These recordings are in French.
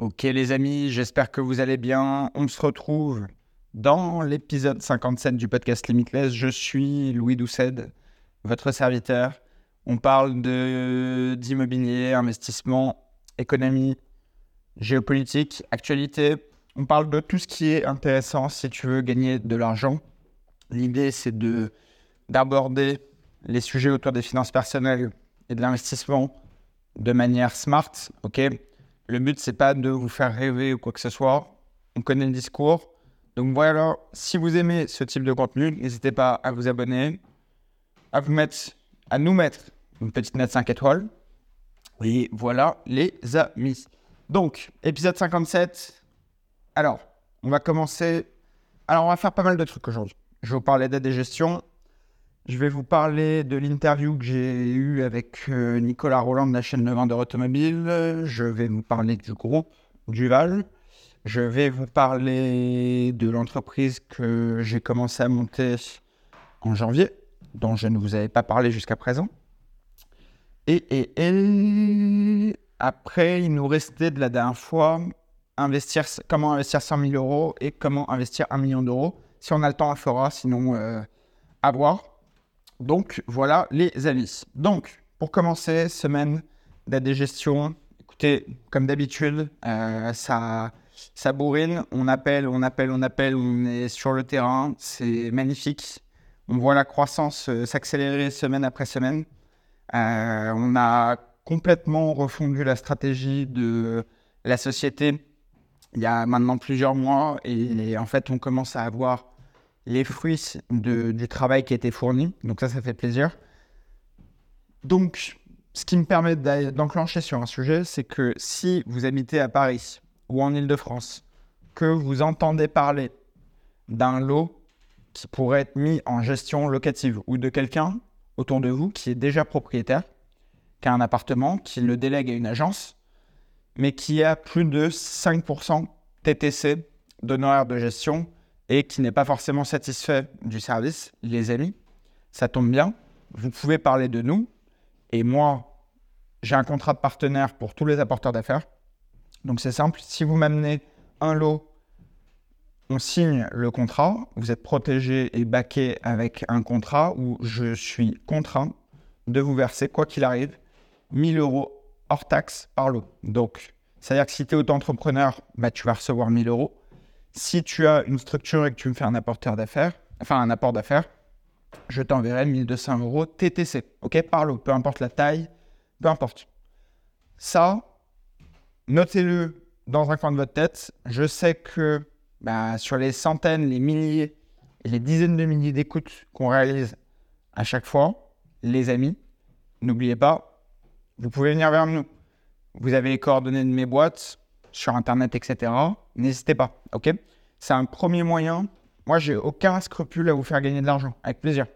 Ok les amis, j'espère que vous allez bien. On se retrouve dans l'épisode 57 du podcast Limitless. Je suis Louis Doucet, votre serviteur. On parle de d'immobilier, investissement, économie, géopolitique, actualité. On parle de tout ce qui est intéressant si tu veux gagner de l'argent. L'idée c'est de d'aborder les sujets autour des finances personnelles et de l'investissement de manière smart, ok? Le but, c'est pas de vous faire rêver ou quoi que ce soit. On connaît le discours. Donc voilà, si vous aimez ce type de contenu, n'hésitez pas à vous abonner, à vous mettre, nous mettre une petite note 5 étoiles. Et voilà, les amis. Donc, épisode 57. Alors, on va commencer. Alors, on va faire pas mal de trucs aujourd'hui. Je vais vous parler d'aide et gestion. Je vais vous parler de l'interview que j'ai eue avec euh, Nicolas Roland de la chaîne de vendeur automobile. Je vais vous parler du groupe Duval. Je vais vous parler de l'entreprise que j'ai commencé à monter en janvier, dont je ne vous avais pas parlé jusqu'à présent. Et, et, et, après, il nous restait de la dernière fois investir, comment investir 100 000 euros et comment investir 1 million d'euros. Si on a le temps, on fera, sinon euh, à voir. Donc voilà les avis. Donc pour commencer, semaine gestion. Écoutez, comme d'habitude, euh, ça, ça bourrine. On appelle, on appelle, on appelle. On est sur le terrain. C'est magnifique. On voit la croissance euh, s'accélérer semaine après semaine. Euh, on a complètement refondu la stratégie de la société il y a maintenant plusieurs mois et en fait on commence à avoir les fruits du travail qui a été fourni. Donc ça, ça fait plaisir. Donc, ce qui me permet d'enclencher sur un sujet, c'est que si vous habitez à Paris ou en Ile-de-France, que vous entendez parler d'un lot qui pourrait être mis en gestion locative ou de quelqu'un autour de vous qui est déjà propriétaire, qui a un appartement, qui le délègue à une agence, mais qui a plus de 5% TTC d'honoraires de gestion et qui n'est pas forcément satisfait du service, les amis, ça tombe bien. Vous pouvez parler de nous. Et moi, j'ai un contrat de partenaire pour tous les apporteurs d'affaires. Donc c'est simple. Si vous m'amenez un lot, on signe le contrat. Vous êtes protégé et baqué avec un contrat où je suis contraint de vous verser, quoi qu'il arrive, 1000 euros hors taxe par lot. Donc, c'est-à-dire que si tu es auto-entrepreneur, bah, tu vas recevoir 1000 euros. Si tu as une structure et que tu me fais un apporteur d'affaires, enfin un apport d'affaires, je t'enverrai 1200 euros TTC. OK? Par peu importe la taille, peu importe. Ça, notez-le dans un coin de votre tête. Je sais que bah, sur les centaines, les milliers et les dizaines de milliers d'écoutes qu'on réalise à chaque fois, les amis, n'oubliez pas, vous pouvez venir vers nous. Vous avez les coordonnées de mes boîtes sur Internet, etc n'hésitez pas, ok? C'est un premier moyen. Moi, j'ai aucun scrupule à vous faire gagner de l'argent, avec plaisir.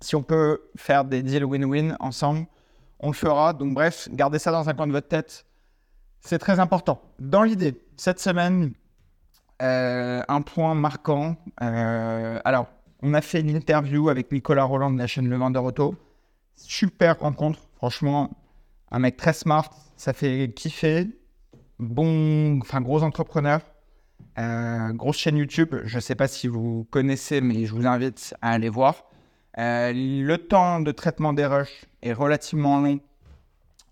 Si on peut faire des deals win-win ensemble, on le fera. Donc bref, gardez ça dans un coin de votre tête. C'est très important. Dans l'idée, cette semaine, euh, un point marquant. Euh, alors, on a fait une interview avec Nicolas Roland de la chaîne Le Vendeur Auto. Super rencontre. Franchement, un mec très smart. Ça fait kiffer bon, enfin gros entrepreneur, euh, grosse chaîne YouTube. Je ne sais pas si vous connaissez, mais je vous invite à aller voir. Euh, le temps de traitement des rushs est relativement long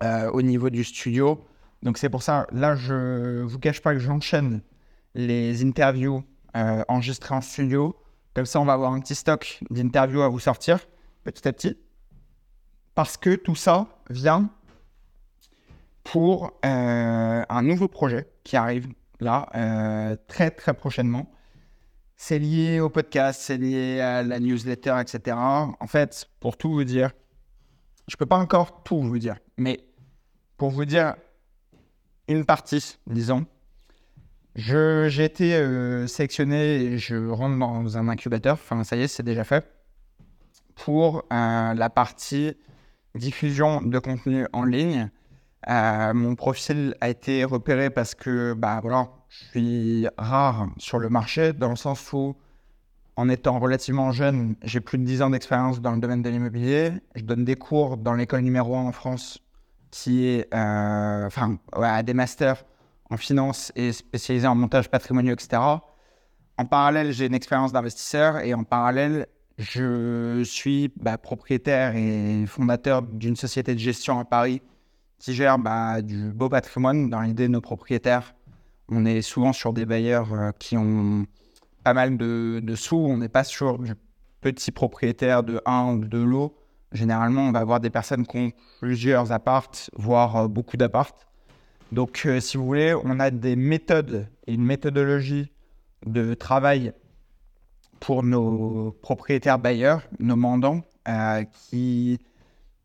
euh, au niveau du studio. Donc c'est pour ça, là, je vous cache pas que j'enchaîne les interviews enregistrées en studio. Comme ça, on va avoir un petit stock d'interviews à vous sortir petit à petit. Parce que tout ça vient pour euh, un nouveau projet qui arrive là euh, très très prochainement. C'est lié au podcast, c'est lié à la newsletter, etc. En fait, pour tout vous dire, je peux pas encore tout vous dire, mais pour vous dire une partie, disons, j'ai été euh, sélectionné et je rentre dans un incubateur, enfin ça y est, c'est déjà fait, pour la partie diffusion de contenu en ligne euh, mon profil a été repéré parce que bah, voilà, je suis rare sur le marché, dans le sens où, en étant relativement jeune, j'ai plus de 10 ans d'expérience dans le domaine de l'immobilier. Je donne des cours dans l'école numéro 1 en France, qui est euh, enfin, à des masters en finance et spécialisé en montage patrimonial, etc. En parallèle, j'ai une expérience d'investisseur et en parallèle, je suis bah, propriétaire et fondateur d'une société de gestion à Paris qui bah, du beau patrimoine. Dans l'idée de nos propriétaires, on est souvent sur des bailleurs euh, qui ont pas mal de, de sous. On n'est pas sur du petit propriétaire de un ou deux lots. Généralement, on va avoir des personnes qui ont plusieurs appartes, voire euh, beaucoup d'appartes. Donc, euh, si vous voulez, on a des méthodes et une méthodologie de travail pour nos propriétaires bailleurs, nos mandants, qui,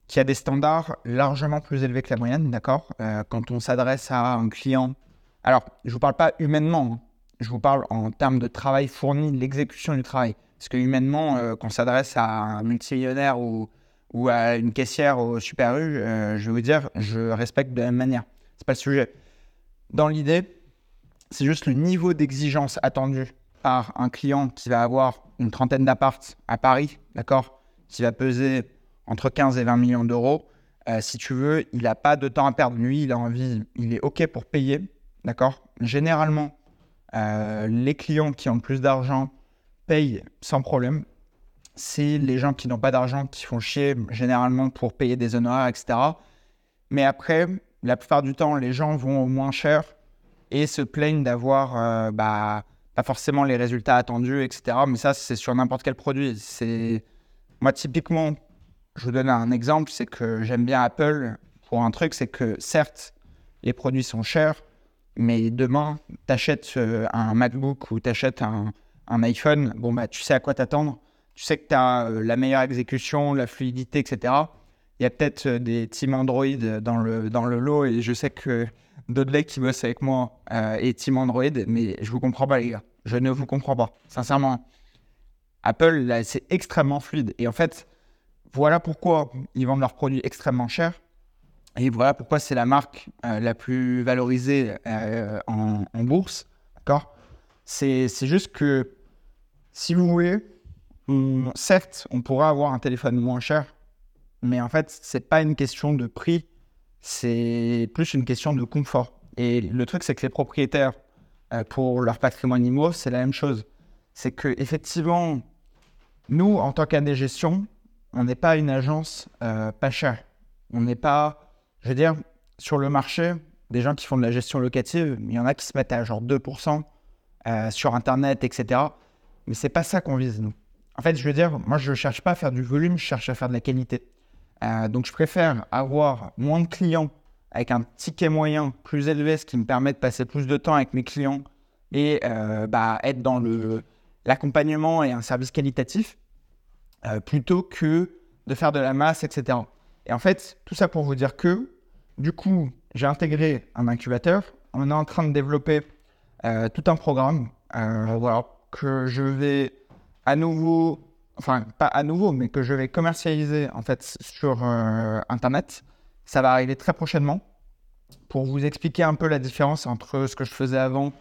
qui a des standards largement plus élevés que la moyenne, d'accord Quand on s'adresse à un client, alors je ne vous parle pas humainement, hein. je vous parle en termes de travail fourni, l'exécution du travail. Parce que humainement, quand on s'adresse à un multimillionnaire ou à une caissière au Super U, euh, je vais vous dire, je respecte de la même manière. C'est pas le sujet. Dans l'idée, c'est juste le niveau d'exigence attendu par un client qui va avoir une trentaine d'appartes à Paris, d'accord Qui va peser entre 15 et 20 millions d'euros. Euh, si tu veux, il n'a pas de temps à perdre. Lui, il a envie, il est OK pour payer, d'accord? Généralement, euh, les clients qui ont plus d'argent payent sans problème c'est les gens qui n'ont pas d'argent qui font chier généralement pour payer des honoraires, etc. Mais après, la plupart du temps, les gens vont au moins cher et se plaignent d'avoir euh, bah, pas forcément les résultats attendus, etc. Mais ça, c'est sur n'importe quel produit. C'est Moi, typiquement, je vous donne un exemple, c'est que j'aime bien Apple pour un truc, c'est que certes, les produits sont chers, mais demain, tu achètes euh, un MacBook ou tu achètes un, un iPhone, bon, bah, tu sais à quoi t'attendre tu sais que tu as euh, la meilleure exécution, la fluidité, etc. Il y a peut-être euh, des team Android dans le, dans le lot et je sais que Dudley qui bosse avec moi est team Android, mais je vous comprends pas, les gars. Je ne vous comprends pas, sincèrement. Apple, c'est extrêmement fluide. Et en fait, voilà pourquoi ils vendent leurs produits extrêmement chers. Et voilà pourquoi c'est la marque la plus valorisée en, en, bourse. D'accord? C'est juste que, si vous voulez, certes, on pourra avoir un téléphone moins cher, mais en fait, c'est pas une question de prix, c'est plus une question de confort. Et le truc, c'est que les propriétaires, euh, pour leur patrimoine immo, c'est la même chose. C'est que effectivement, nous, en tant qu'année on n'est pas une agence euh, pas chère. On n'est pas, je veux dire, sur le marché, des gens qui font de la gestion locative, il y en a qui se mettent à genre 2% euh, sur Internet, etc. Mais c'est pas ça qu'on vise, nous. En fait, je veux dire, moi, je ne cherche pas à faire du volume, je cherche à faire de la qualité. Euh, donc, je préfère avoir moins de clients avec un ticket moyen plus élevé, ce qui me permet de passer plus de temps avec mes clients et euh, bah, être dans l'accompagnement et un service qualitatif euh, plutôt que de faire de la masse, etc. Et en fait, tout ça pour vous dire que, du coup, j'ai intégré un incubateur. On est en train de développer tout un programme voilà, que je vais à nouveau, enfin pas à nouveau, mais que je vais commercialiser en fait sur euh, Internet. Ça va arriver très prochainement pour vous expliquer un peu la différence entre ce que je faisais avant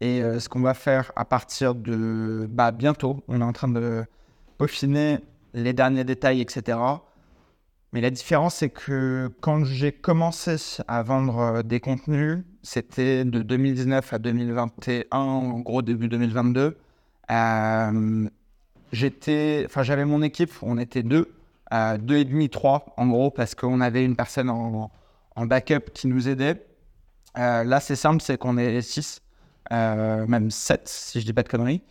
et euh, ce qu'on va faire à partir de bah, bientôt. On est en train de peaufiner les derniers détails, etc. Mais la différence, c'est que quand j'ai commencé à vendre euh, des contenus, c'était de 2019 à 2021, en gros début 2022 j'étais, enfin, j'avais mon équipe, on était deux, euh, deux et demi, trois en gros, parce qu'on avait une personne en, backup qui nous aidait. Euh, là, c'est simple, c'est qu'on est six, euh, même sept, si je dis pas de conneries.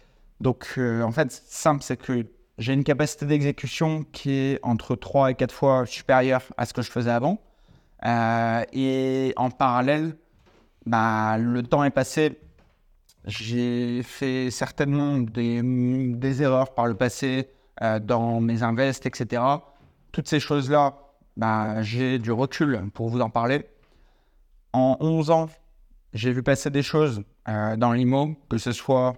Donc, euh, en fait, simple, c'est que j'ai une capacité d'exécution qui est entre trois et quatre fois supérieure à ce que je faisais avant. et en parallèle, bah, le temps est passé j'ai fait certainement des, erreurs par le passé euh, dans mes invests, etc. Toutes ces choses-là, bah, j'ai du recul pour vous en parler. En 11 ans, j'ai vu passer des choses euh, dans l'IMO, que ce soit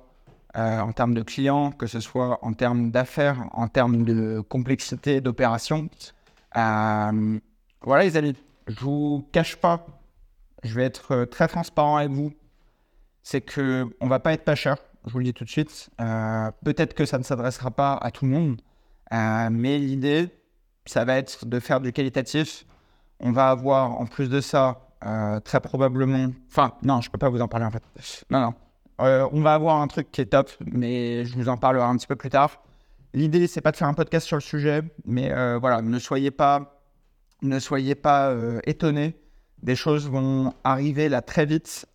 euh, en termes de clients, que ce soit en termes d'affaires, en termes de complexité d'opération. voilà les amis, je vous cache pas, je vais être très transparent avec vous c'est que on va pas être pas cher. Je vous le dis tout de suite. Euh, peut-être que ça ne s'adressera pas à tout le monde, euh, mais l'idée, ça va être de faire du qualitatif. On va avoir en plus de ça euh, très probablement. Enfin, non, je peux pas vous en parler en fait. Non, non. Euh, on va avoir un truc qui est top, mais je vous en parlerai un petit peu plus tard. L'idée, c'est pas de faire un podcast sur le sujet, mais euh, voilà, ne soyez pas, ne soyez pas étonnés. Des choses vont arriver là très vite.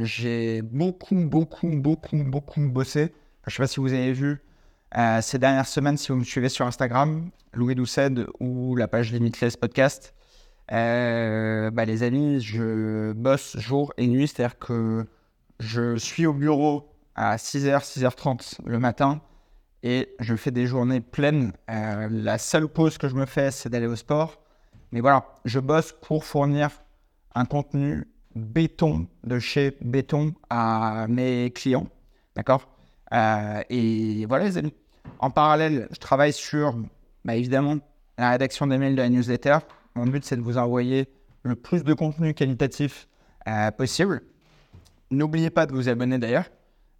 J'ai beaucoup, beaucoup, beaucoup, beaucoup bossé. Je sais pas si vous avez vu ces dernières semaines, si vous me suivez sur Instagram, Louis Doucet ou la page Limitless Podcast. Euh, bah, les amis, je bosse jour et nuit, c'est-à-dire que je suis au bureau à 6h, 6h30 le matin et je fais des journées pleines. Euh, la seule pause que je me fais, c'est d'aller au sport. Mais voilà, je bosse pour fournir un contenu béton de chez Béton à mes clients. D'accord? Euh, Et voilà, les amis. En parallèle, je travaille sur, bah, évidemment, la rédaction des mails de la newsletter. Mon but, c'est de vous envoyer le plus de contenu qualitatif euh, possible. N'oubliez pas de vous abonner d'ailleurs.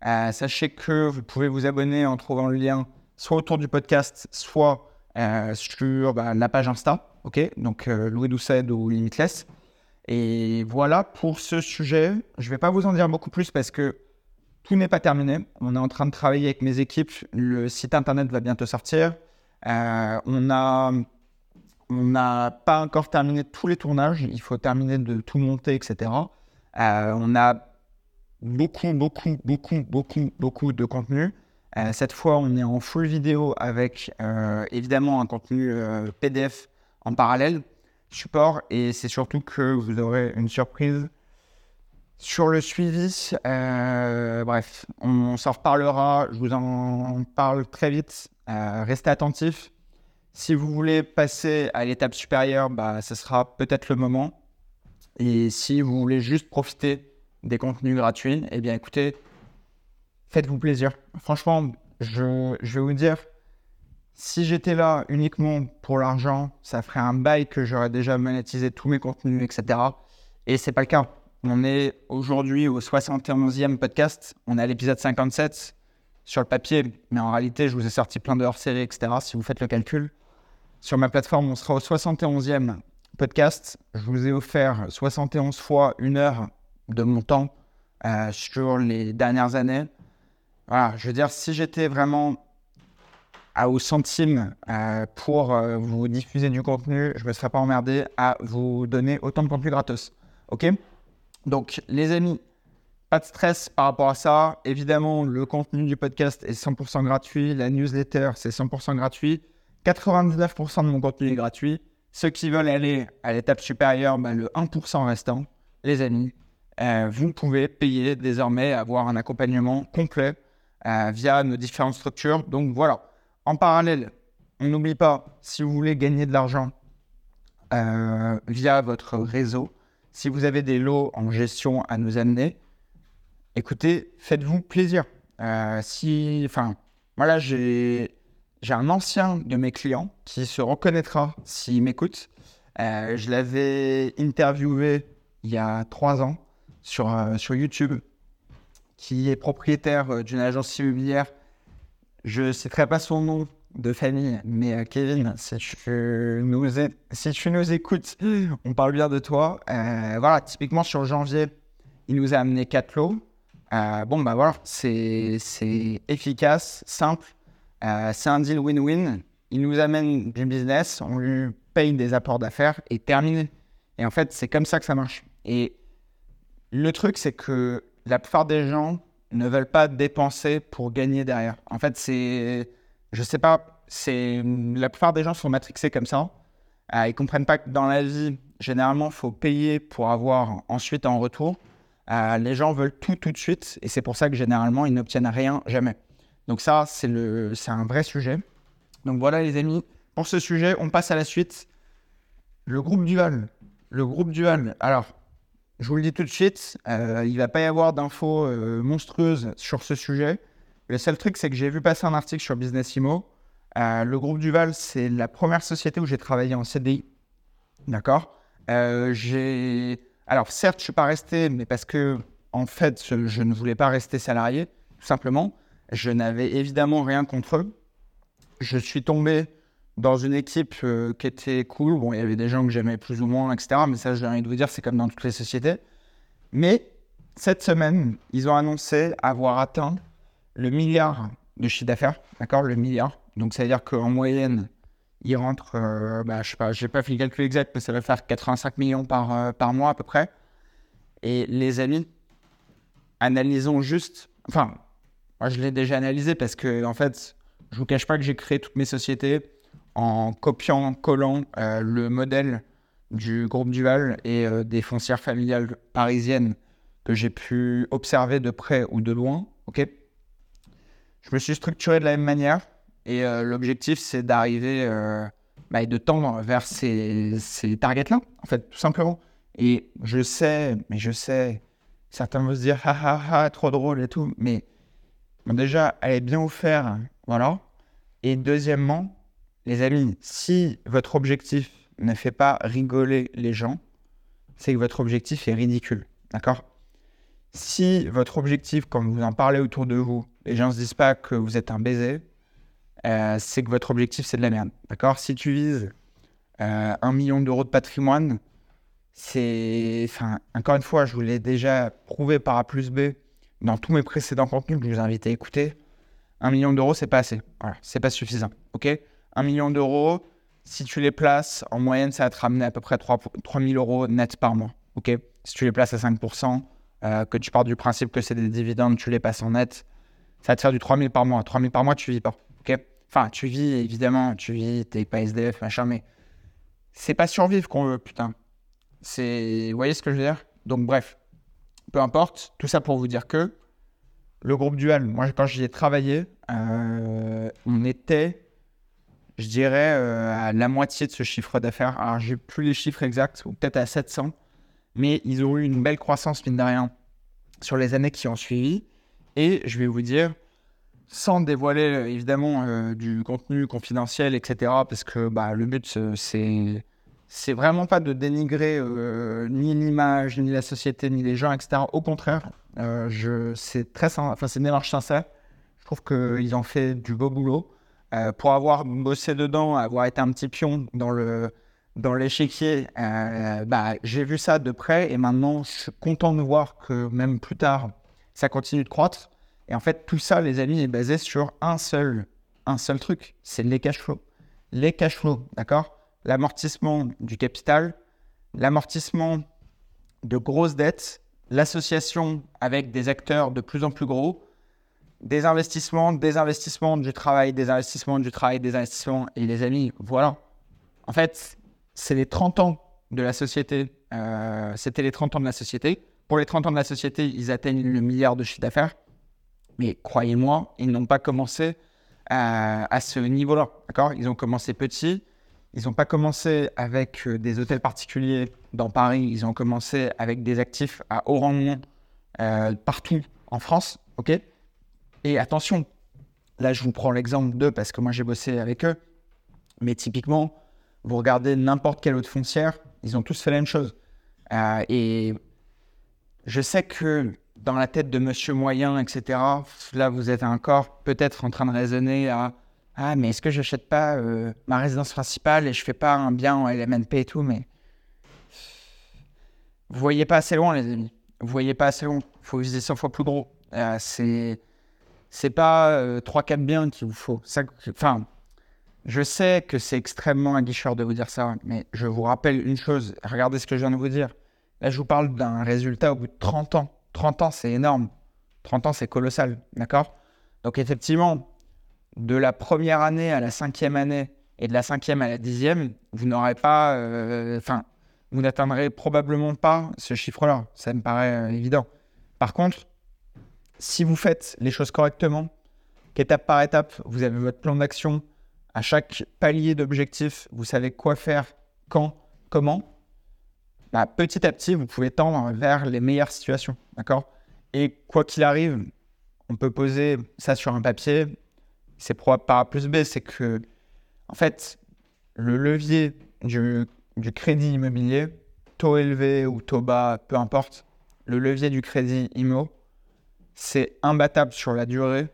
Euh, sachez que vous pouvez vous abonner en trouvant le lien soit autour du podcast, soit euh, sur bah, la page Insta. Ok, donc Louis Doucet ou Limitless. Et voilà pour ce sujet. Je ne vais pas vous en dire beaucoup plus parce que tout n'est pas terminé. On est en train de travailler avec mes équipes. Le site internet va bientôt sortir. on n'a pas encore terminé tous les tournages. Il faut terminer de tout monter, etc. Euh, on a beaucoup, beaucoup, beaucoup, beaucoup, beaucoup de contenu. Euh, cette fois, on est en full vidéo avec euh, évidemment un contenu PDF en parallèle, support, et c'est surtout que vous aurez une surprise sur le suivi. bref, on s'en reparlera. Je vous en parle très vite. restez attentifs. Si vous voulez passer à l'étape supérieure, bah, ce sera peut-être le moment. Et si vous voulez juste profiter des contenus gratuits, eh bien écoutez, faites-vous plaisir. Franchement, je, vais vous dire, si j'étais là uniquement pour l'argent, ça ferait un bail que j'aurais déjà monétisé tous mes contenus, etc. Et c'est pas le cas. On est aujourd'hui au 71e podcast. On est à l'épisode 57 sur le papier, mais en réalité, je vous ai sorti plein de hors-série, etc. Si vous faites le calcul. Sur ma plateforme, on sera au 71e podcast. Je vous ai offert 71 fois une heure de mon temps euh, sur les dernières années. Voilà, je veux dire, si j'étais vraiment à au centime euh, pour euh, vous diffuser du contenu, je ne me serais pas emmerdé à vous donner autant de contenu gratos. OK? Donc, les amis, pas de stress par rapport à ça. Évidemment, le contenu du podcast est 100% gratuit. La newsletter, c'est 100% gratuit. 99% de mon contenu est gratuit. Ceux qui veulent aller à l'étape supérieure, bah, le 1% restant, les amis, euh, vous pouvez payer désormais, avoir un accompagnement complet euh, via nos différentes structures. Donc voilà, en parallèle, on n'oublie pas, si vous voulez gagner de l'argent euh, via votre réseau, si vous avez des lots en gestion à nous amener, écoutez, faites-vous plaisir. si, enfin, voilà, j'ai un ancien de mes clients qui se reconnaîtra s'il m'écoute. Je l'avais interviewé il y a trois ans sur, euh, sur YouTube, qui est propriétaire euh, d'une agence immobilière. Je ne citerai pas son nom de famille, mais Kevin, si tu, nous, écoutes, on parle bien de toi. voilà, typiquement sur janvier, il nous a amené quatre lots. bon, bah voilà, c'est efficace, simple euh, c'est un deal win-win. Il nous amène du business, on lui paye des apports d'affaires et terminé. Et en fait, c'est comme ça que ça marche. Et le truc, c'est que la plupart des gens ne veulent pas dépenser pour gagner derrière. En fait, c'est. Je sais pas, c'est. La plupart des gens sont matrixés comme ça. Euh, ils comprennent pas que dans la vie, généralement, il faut payer pour avoir ensuite en retour. Euh, les gens veulent tout tout de suite et c'est pour ça que généralement, ils n'obtiennent rien jamais. Donc ça, c'est un vrai sujet. Donc voilà les amis, pour ce sujet, on passe à la suite. Le groupe dual. Le groupe dual. Alors, je vous le dis tout de suite, euh, il ne va pas y avoir d'infos euh, monstrueuses sur ce sujet. Le seul truc, c'est que j'ai vu passer un article sur Business Imo. Euh, le groupe Duval, c'est la première société où j'ai travaillé en CDI. D'accord? J'ai. Alors, certes, je ne suis pas resté, mais parce que, en fait, je ne voulais pas rester salarié, tout simplement. Je n'avais évidemment rien contre eux. Je suis tombé dans une équipe euh, qui était cool. Bon, il y avait des gens que j'aimais plus ou moins, etc. Mais ça, j'ai envie de vous dire, c'est comme dans toutes les sociétés. Mais cette semaine, ils ont annoncé avoir atteint le milliard de chiffre d'affaires. D'accord Le milliard. Donc, ça veut dire qu'en moyenne, ils rentrent, euh, bah, je sais pas, j'ai pas fait le calcul exact, mais ça va faire 85 millions par, euh, par mois à peu près. Et les amis, analysons juste. Enfin, moi, je l'ai déjà analysé parce que, en fait, je vous cache pas que j'ai créé toutes mes sociétés en copiant, collant euh, le modèle du groupe Duval et euh, des foncières familiales parisiennes que j'ai pu observer de près ou de loin. Ok? Je me suis structuré de la même manière et euh, l'objectif c'est d'arriver bah, et de tendre vers ces, ces targets-là, en fait, tout simplement. Et je sais, mais je sais, certains vont se dire, ah ah ah, trop drôle et tout, mais déjà, allez bien vous faire, voilà. Et deuxièmement, les amis, si votre objectif ne fait pas rigoler les gens, c'est que votre objectif est ridicule. D'accord? Si votre objectif, quand vous en parlez autour de vous, les gens ne se disent pas que vous êtes un baiser, euh, c'est que votre objectif, c'est de la merde. D'accord? Si tu vises euh, un million d'euros de patrimoine, c'est. Enfin, encore une fois, je vous l'ai déjà prouvé par A plus B dans tous mes précédents contenus que je vous invite à écouter. Un million d'euros, c'est pas assez. Voilà, c'est pas suffisant. OK? 1 million d'euros, si tu les places, en moyenne, ça va te ramener à peu près 3, 000 euros net par mois. ok? Si tu les places à 5%, euh, que tu pars du principe que c'est des dividendes, tu les passes en net, ça va te faire du 3 000 par mois. 3 000 par mois, tu vis pas. ok? Enfin, tu vis, évidemment, tu vis, t'es pas SDF, machin, mais c'est pas survivre qu'on veut, putain. C'est. Vous voyez ce que je veux dire? Donc, bref, peu importe, tout ça pour vous dire que le groupe Dual, moi, quand j'y ai travaillé, euh, on était je dirais, euh, à la moitié de ce chiffre d'affaires. Alors, j'ai plus les chiffres exacts, ou peut-être à 700, mais ils ont eu une belle croissance, mine de rien, sur les années qui ont suivi. Et je vais vous dire, sans dévoiler euh, évidemment euh, du contenu confidentiel, etc., parce que bah, le but, c'est. C'est vraiment pas de dénigrer ni l'image, ni la société, ni les gens, etc. Au contraire, c'est très, enfin, c'est une démarche sincère. Je trouve qu'ils ont fait du beau boulot. Euh, pour avoir bossé dedans, avoir été un petit pion dans le dans l'échiquier, euh, bah, j'ai vu ça de près et maintenant je suis content de voir que même plus tard, ça continue de croître. Et en fait, tout ça, les amis, est basé sur un seul, un seul truc, c'est les cash flows. Les cash flows, d'accord? L'amortissement du capital, l'amortissement de grosses dettes, l'association avec des acteurs de plus en plus gros, des investissements, des investissements, du travail, des investissements, du travail, des investissements. Et les amis, voilà. En fait, c'est les 30 ans de la société. Euh, C'était les 30 ans de la société. Pour les 30 ans de la société, ils atteignent le milliard de chiffre d'affaires. Mais croyez-moi, ils n'ont pas commencé à, à ce niveau-là. D'accord? Ils ont commencé petits. Ils n'ont pas commencé avec euh, des hôtels particuliers dans Paris. Ils ont commencé avec des actifs à haut rendement euh, partout en France. OK? Et attention, là je vous prends l'exemple d'eux parce que moi j'ai bossé avec eux, mais typiquement, vous regardez n'importe quelle autre foncière, ils ont tous fait la même chose. Euh, et je sais que dans la tête de monsieur moyen, etc., là vous êtes encore peut-être en train de raisonner à Ah, mais est-ce que je n'achète pas euh, ma résidence principale et je fais pas un bien en LMNP et tout, mais. Vous voyez pas assez loin, les amis. Vous voyez pas assez loin. Il faut viser 100 fois plus gros. Euh, c'est c'est pas euh, trois 3-4 biens qu'il vous faut. enfin, je sais que c'est extrêmement aguicheur de vous dire ça, mais je vous rappelle une chose. Regardez ce que je viens de vous dire. Là, je vous parle d'un résultat au bout de 30 ans. 30 ans, c'est énorme. 30 ans, c'est colossal. D'accord? Donc, effectivement, de la première année à la cinquième année et de la cinquième à la dixième, vous n'aurez pas. Euh, enfin, vous n'atteindrez probablement pas ce chiffre-là. Ça me paraît euh, évident. Par contre, si vous faites les choses correctement, qu'étape par étape, vous avez votre plan d'action, à chaque palier d'objectif, vous savez quoi faire, quand, comment, bah, petit à petit, vous pouvez tendre vers les meilleures situations. D'accord? Et quoi qu'il arrive, on peut poser ça sur un papier. C'est probable par plus B, c'est que, en fait, le levier du, du crédit immobilier, taux élevé ou taux bas, peu importe, le levier du crédit IMO, c'est imbattable sur la durée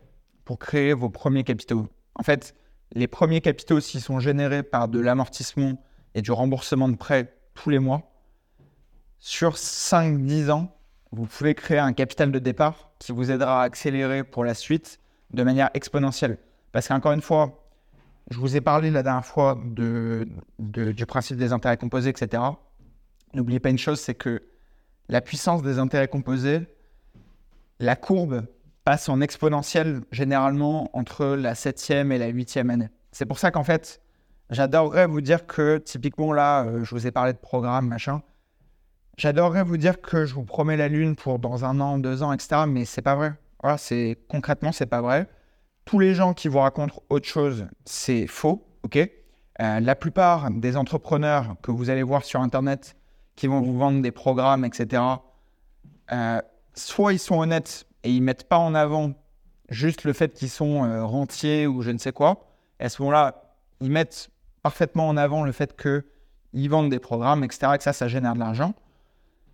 pour créer vos premiers capitaux. En fait, les premiers capitaux, s'ils sont générés par de l'amortissement et du remboursement de prêts tous les mois, sur 5-10 ans, vous pouvez créer un capital de départ qui vous aidera à accélérer pour la suite de manière exponentielle. Parce qu'encore une fois, je vous ai parlé la dernière fois du principe des intérêts composés, etc. N'oubliez pas une chose, c'est que la puissance des intérêts composés, la courbe passe en exponentielle généralement entre la septième et la huitième année. C'est pour ça qu'en fait, j'adorerais vous dire que typiquement là, euh, je vous ai parlé de programme, machin. J'adorerais vous dire que je vous promets la lune pour dans un an, deux ans, etc. Mais c'est pas vrai. Voilà, c'est concrètement, c'est pas vrai. Tous les gens qui vous racontent autre chose, c'est faux, ok? Euh, La plupart des entrepreneurs que vous allez voir sur Internet qui vont vous vendre des programmes, etc. soit ils sont honnêtes et ils mettent pas en avant juste le fait qu'ils sont euh, rentiers ou je ne sais quoi. Et à ce moment-là, ils mettent parfaitement en avant le fait qu'ils vendent des programmes, etc. Et que ça, ça génère de l'argent.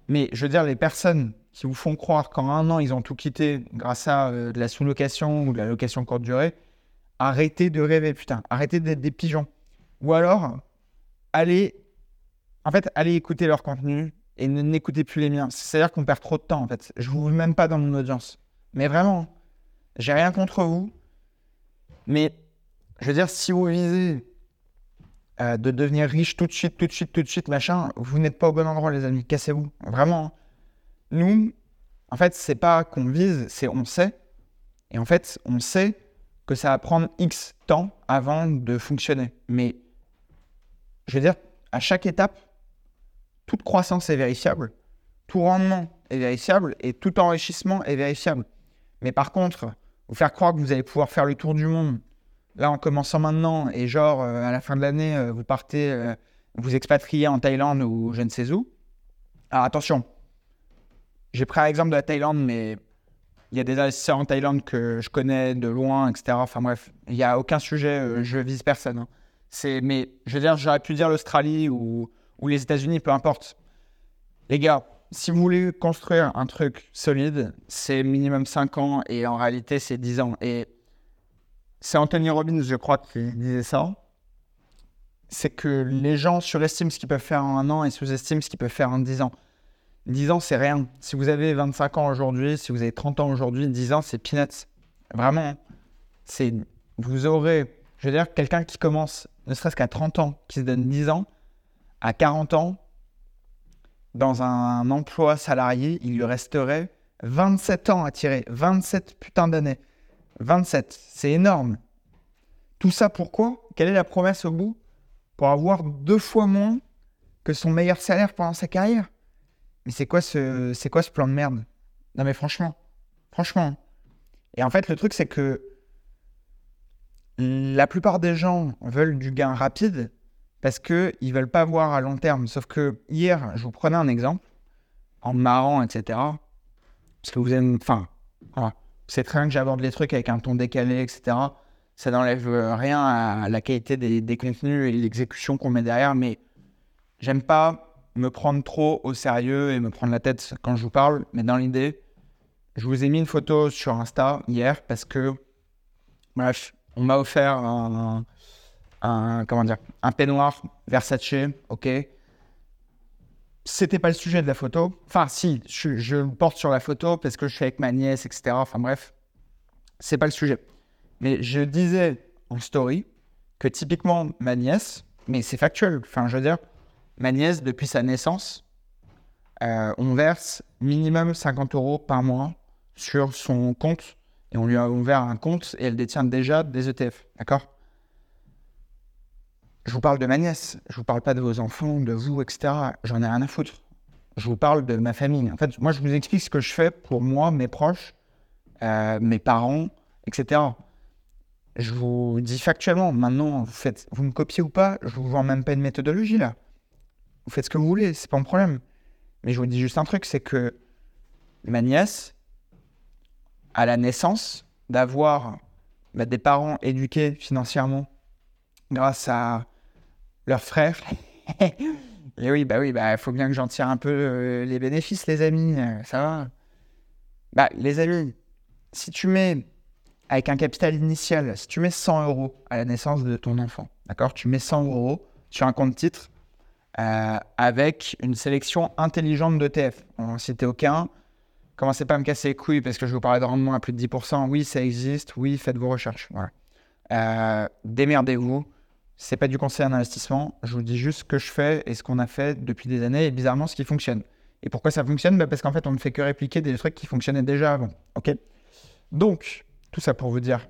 Mais je veux dire, les personnes qui vous font croire qu'en un an, ils ont tout quitté grâce à euh, de la sous-location ou de la location courte durée, arrêtez de rêver, putain. Arrêtez d'être des pigeons. Ou alors, allez, en fait, allez écouter leur contenu et n'écoutez plus les miens. C'est-à-dire qu'on perd trop de temps, en fait. Je vous même pas dans mon audience. Mais vraiment, j'ai rien contre vous. Mais je veux dire, si vous visez euh, de devenir riche tout de suite, tout de suite, tout de suite, machin, vous n'êtes pas au bon endroit, les amis. Cassez-vous. Vraiment. Nous, en fait, c'est pas qu'on vise, c'est on sait. Et en fait, on sait que ça va prendre X temps avant de fonctionner. Mais je veux dire, à chaque étape, toute croissance est vérifiable, tout rendement est vérifiable et tout enrichissement est vérifiable. Mais par contre, vous faire croire que vous allez pouvoir faire le tour du monde là en commençant maintenant et genre euh, à la fin de l'année, euh, vous partez, euh, vous expatriez en Thaïlande ou je ne sais où. Alors attention, j'ai pris l'exemple de la Thaïlande, mais il y a des investisseurs en Thaïlande que je connais de loin, etc. Enfin bref, il n'y a aucun sujet, je vise personne. Hein. Mais je veux dire, j'aurais pu dire l'Australie ou, ou les États-Unis, peu importe. Les gars, si vous voulez construire un truc solide, c'est minimum 5 ans et en réalité, c'est 10 ans. Et c'est Anthony Robbins, je crois, qui disait ça. C'est que les gens surestiment ce qu'ils peuvent faire en un an et sous-estiment ce qu'ils peuvent faire en 10 ans. 10 ans, c'est rien. Si vous avez 25 ans aujourd'hui, si vous avez 30 ans aujourd'hui, 10 ans, c'est peanuts. Vraiment. Vous aurez, je veux dire, quelqu'un qui commence, ne serait-ce qu'à 30 ans, qui se donne 10 ans, à 40 ans, dans un emploi salarié, il lui resterait 27 ans à tirer. 27 putains d'années. 27, c'est énorme. Tout ça pourquoi? Quelle est la promesse au bout? Pour avoir deux fois moins que son meilleur salaire pendant sa carrière? Mais c'est quoi ce, plan de merde? Non mais franchement, franchement. Et en fait, le truc c'est que la plupart des gens veulent du gain rapide parce qu'ils ne veulent pas voir à long terme. Sauf que hier, je vous prenais un exemple, en marrant, etc. Parce que vous aimez. Enfin, c'est très bien que j'aborde les trucs avec un ton décalé, etc. Ça n'enlève rien à la qualité des, contenus et l'exécution qu'on met derrière, mais j'aime pas me prendre trop au sérieux et me prendre la tête quand je vous parle. Mais dans l'idée, je vous ai mis une photo sur Insta hier parce que, bref, on m'a offert un, comment dire, un peignoir Versace, ok. C'était pas le sujet de la photo. Enfin, si, je, je le porte sur la photo parce que je suis avec ma nièce, etc. Enfin bref, c'est pas le sujet. Mais je disais en story que typiquement ma nièce, mais c'est factuel, enfin je veux dire, ma nièce, depuis sa naissance, euh, on verse minimum 50 euros par mois sur son compte et on lui a ouvert un compte et elle détient déjà des ETF, d'accord? Je vous parle de ma nièce, je vous parle pas de vos enfants, de vous, etc. J'en ai rien à foutre. Je vous parle de ma famille. En fait, moi, je vous explique ce que je fais pour moi, mes proches, euh, mes parents, etc. Je vous dis factuellement, maintenant, vous, me copiez ou pas, je vous vends même pas une méthodologie là. Vous faites ce que vous voulez, c'est pas un problème. Mais je vous dis juste un truc, c'est que ma nièce, à la naissance, d'avoir bah, des parents éduqués financièrement grâce à leurs frères. Et oui, bah oui, bah faut bien que j'en tire un peu euh, les bénéfices, les amis. Euh, ça va. Bah, les amis, si tu mets avec un capital initial, si tu mets 100 euros à la naissance de ton enfant, d'accord Tu mets 100 euros sur un compte titre euh, avec une sélection intelligente d'ETF. On citer aucun. Commencez pas à me casser les couilles parce que je vous parlais de rendement à plus de 10%. Oui, ça existe. Oui, faites vos recherches. Voilà. Démerdez-vous. C'est pas du conseil en investissement. Je vous dis juste ce que je fais et ce qu'on a fait depuis des années et bizarrement ce qui fonctionne. Et pourquoi ça fonctionne? Bah, Parce qu'en fait, on ne fait que répliquer des trucs qui fonctionnaient déjà avant. Donc, tout ça pour vous dire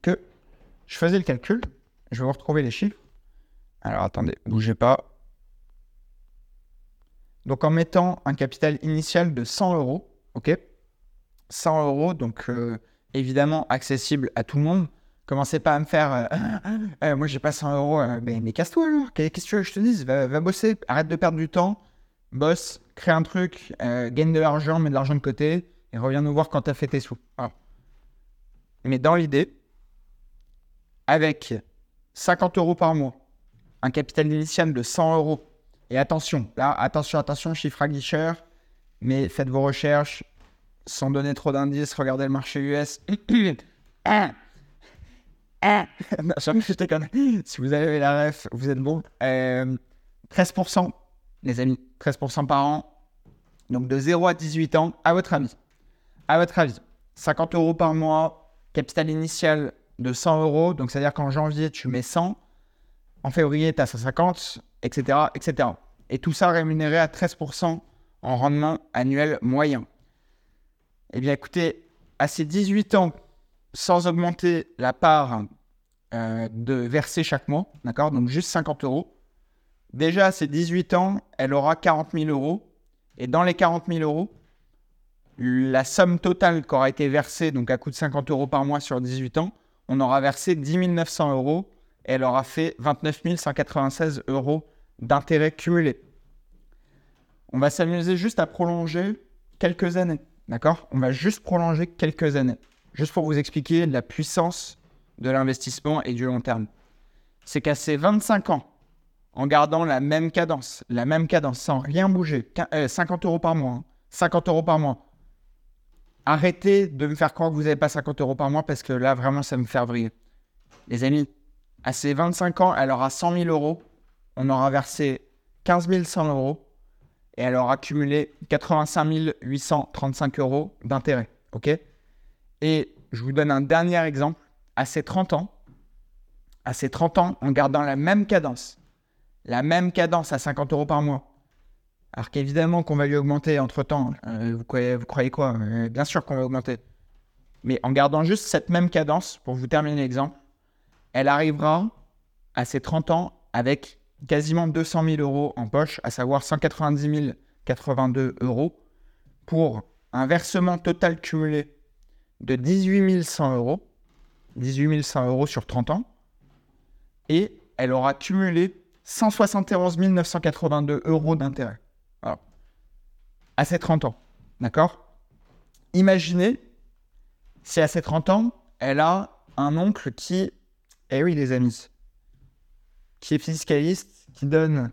que je faisais le calcul. Je vais vous retrouver les chiffres. Alors attendez, bougez pas. Donc en mettant un capital initial de 100 euros, ok? 100 euros, donc euh, évidemment accessible à tout le monde. Commencez pas à me faire euh, euh, Moi, j'ai pas 100 euros. mais, mais casse-toi alors. Qu'est-ce que tu veux que je te dise? Va, bosser. Arrête de perdre du temps. Bosse. Crée un truc. gagne de l'argent. Mets de l'argent de côté. Et reviens nous voir quand tu as fait tes sous. Mais dans l'idée, avec 50 euros par mois, un capital initial de 100 euros, et attention, là, attention, attention, chiffre à guicheur, mais faites vos recherches sans donner trop d'indices, regardez le marché US. ah. Si vous avez la ref, vous êtes bon. 13%, euh, les amis, 13% par an. Donc de 0 à 18 ans, à votre avis. À votre avis, 50 euros par mois, capital initial de 100 euros. Donc c'est-à-dire qu'en janvier, tu mets 100. En février, tu as 150, etc., etc. Et tout ça rémunéré à 13% en rendement annuel moyen. Eh bien, écoutez, à ces 18 ans, sans augmenter la part euh, de verser chaque mois, d'accord? Donc juste 50 euros. Déjà, à ses 18 ans, elle aura 40 000 euros. Et dans les 40 000 euros, la somme totale qui aura été versée, donc à coût de 50 euros par mois sur 18 ans, on aura versé 10 900 euros et elle aura fait 29 196 euros d'intérêt cumulé. On va s'amuser juste à prolonger quelques années, d'accord? On va juste prolonger quelques années, juste pour vous expliquer la puissance de l'investissement et du long terme. C'est qu'à ces 25 ans, en gardant la même cadence, la même cadence, sans rien bouger, 50 euh, euros par mois, 50 hein, euros par mois, arrêtez de me faire croire que vous n'avez pas 50 euros par mois parce que là, vraiment, ça me fait vriller. Les amis, à ses 25 ans, elle aura 100 000 euros. On aura versé 15 100 euros et elle aura accumulé 85 835 euros d'intérêt. OK? Et je vous donne un dernier exemple. À ses 30 ans, à ses 30 ans, en gardant la même cadence, la même cadence à 50 euros par mois, alors qu'évidemment qu'on va lui augmenter entre-temps. Euh, vous, croyez, quoi? Euh, Bien sûr qu'on va augmenter. Mais en gardant juste cette même cadence, pour vous terminer l'exemple, elle arrivera à ses 30 ans avec quasiment 200 000 euros en poche, à savoir 190 082 euros, pour un versement total cumulé de 18 100 euros. 18 100 euros sur 30 ans. Et elle aura cumulé 171 982 euros d'intérêt à ses 30 ans. D'accord? Imaginez si à ses 30 ans, elle a un oncle qui, eh oui les amis, qui est fiscaliste, qui donne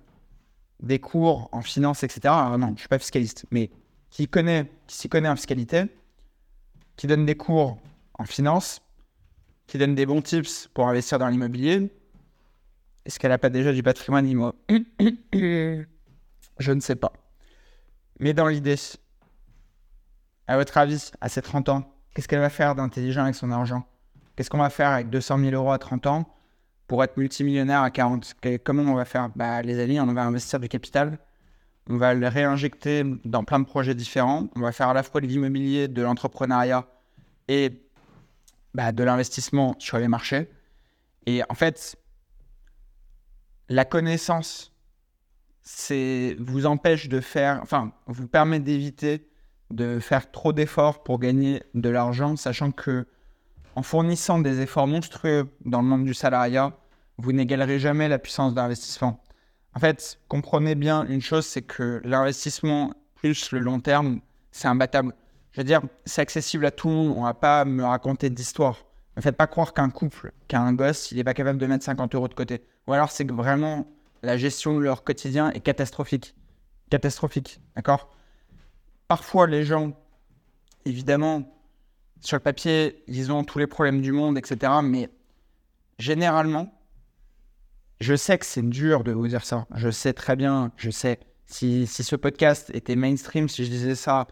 des cours en finance, etc. Alors non, je ne suis pas fiscaliste, mais qui connaît, qui s'y connaît en fiscalité, qui donne des cours en finance, qui donne des bons tips pour investir dans l'immobilier. Est-ce qu'elle n'a pas déjà du patrimoine immobilier Je ne sais pas. Mais dans l'idée, à votre avis, à ses 30 ans, qu'est-ce qu'elle va faire d'intelligent avec son argent? Qu'est-ce qu'on va faire avec 200 000 euros à 30 ans pour être multimillionnaire à 40 Comment on va faire? Bah, Les amis, on va investir du capital. On va le réinjecter dans plein de projets différents. On va faire à la fois de l'immobilier, de l'entrepreneuriat et bah, de l'investissement sur les marchés. Et en fait, la connaissance c'est vous empêche de faire, enfin, vous permet d'éviter de faire trop d'efforts pour gagner de l'argent, sachant que en fournissant des efforts monstrueux dans le monde du salariat, vous n'égalerez jamais la puissance d'investissement. En fait, comprenez bien une chose, c'est que l'investissement plus le long terme, c'est imbattable. Je veux dire, c'est accessible à tout le monde. On va pas me raconter d'histoire. Ne faites pas croire qu'un couple, qu'un gosse, il n'est pas capable de mettre 50 euros de côté. Ou alors c'est que vraiment la gestion de leur quotidien est catastrophique. Catastrophique, d'accord? Parfois, les gens, évidemment, sur le papier, ils ont tous les problèmes du monde, etc. Mais généralement, je sais que c'est dur de vous dire ça. Je sais très bien, je sais. Si, si ce podcast était mainstream, si je disais ça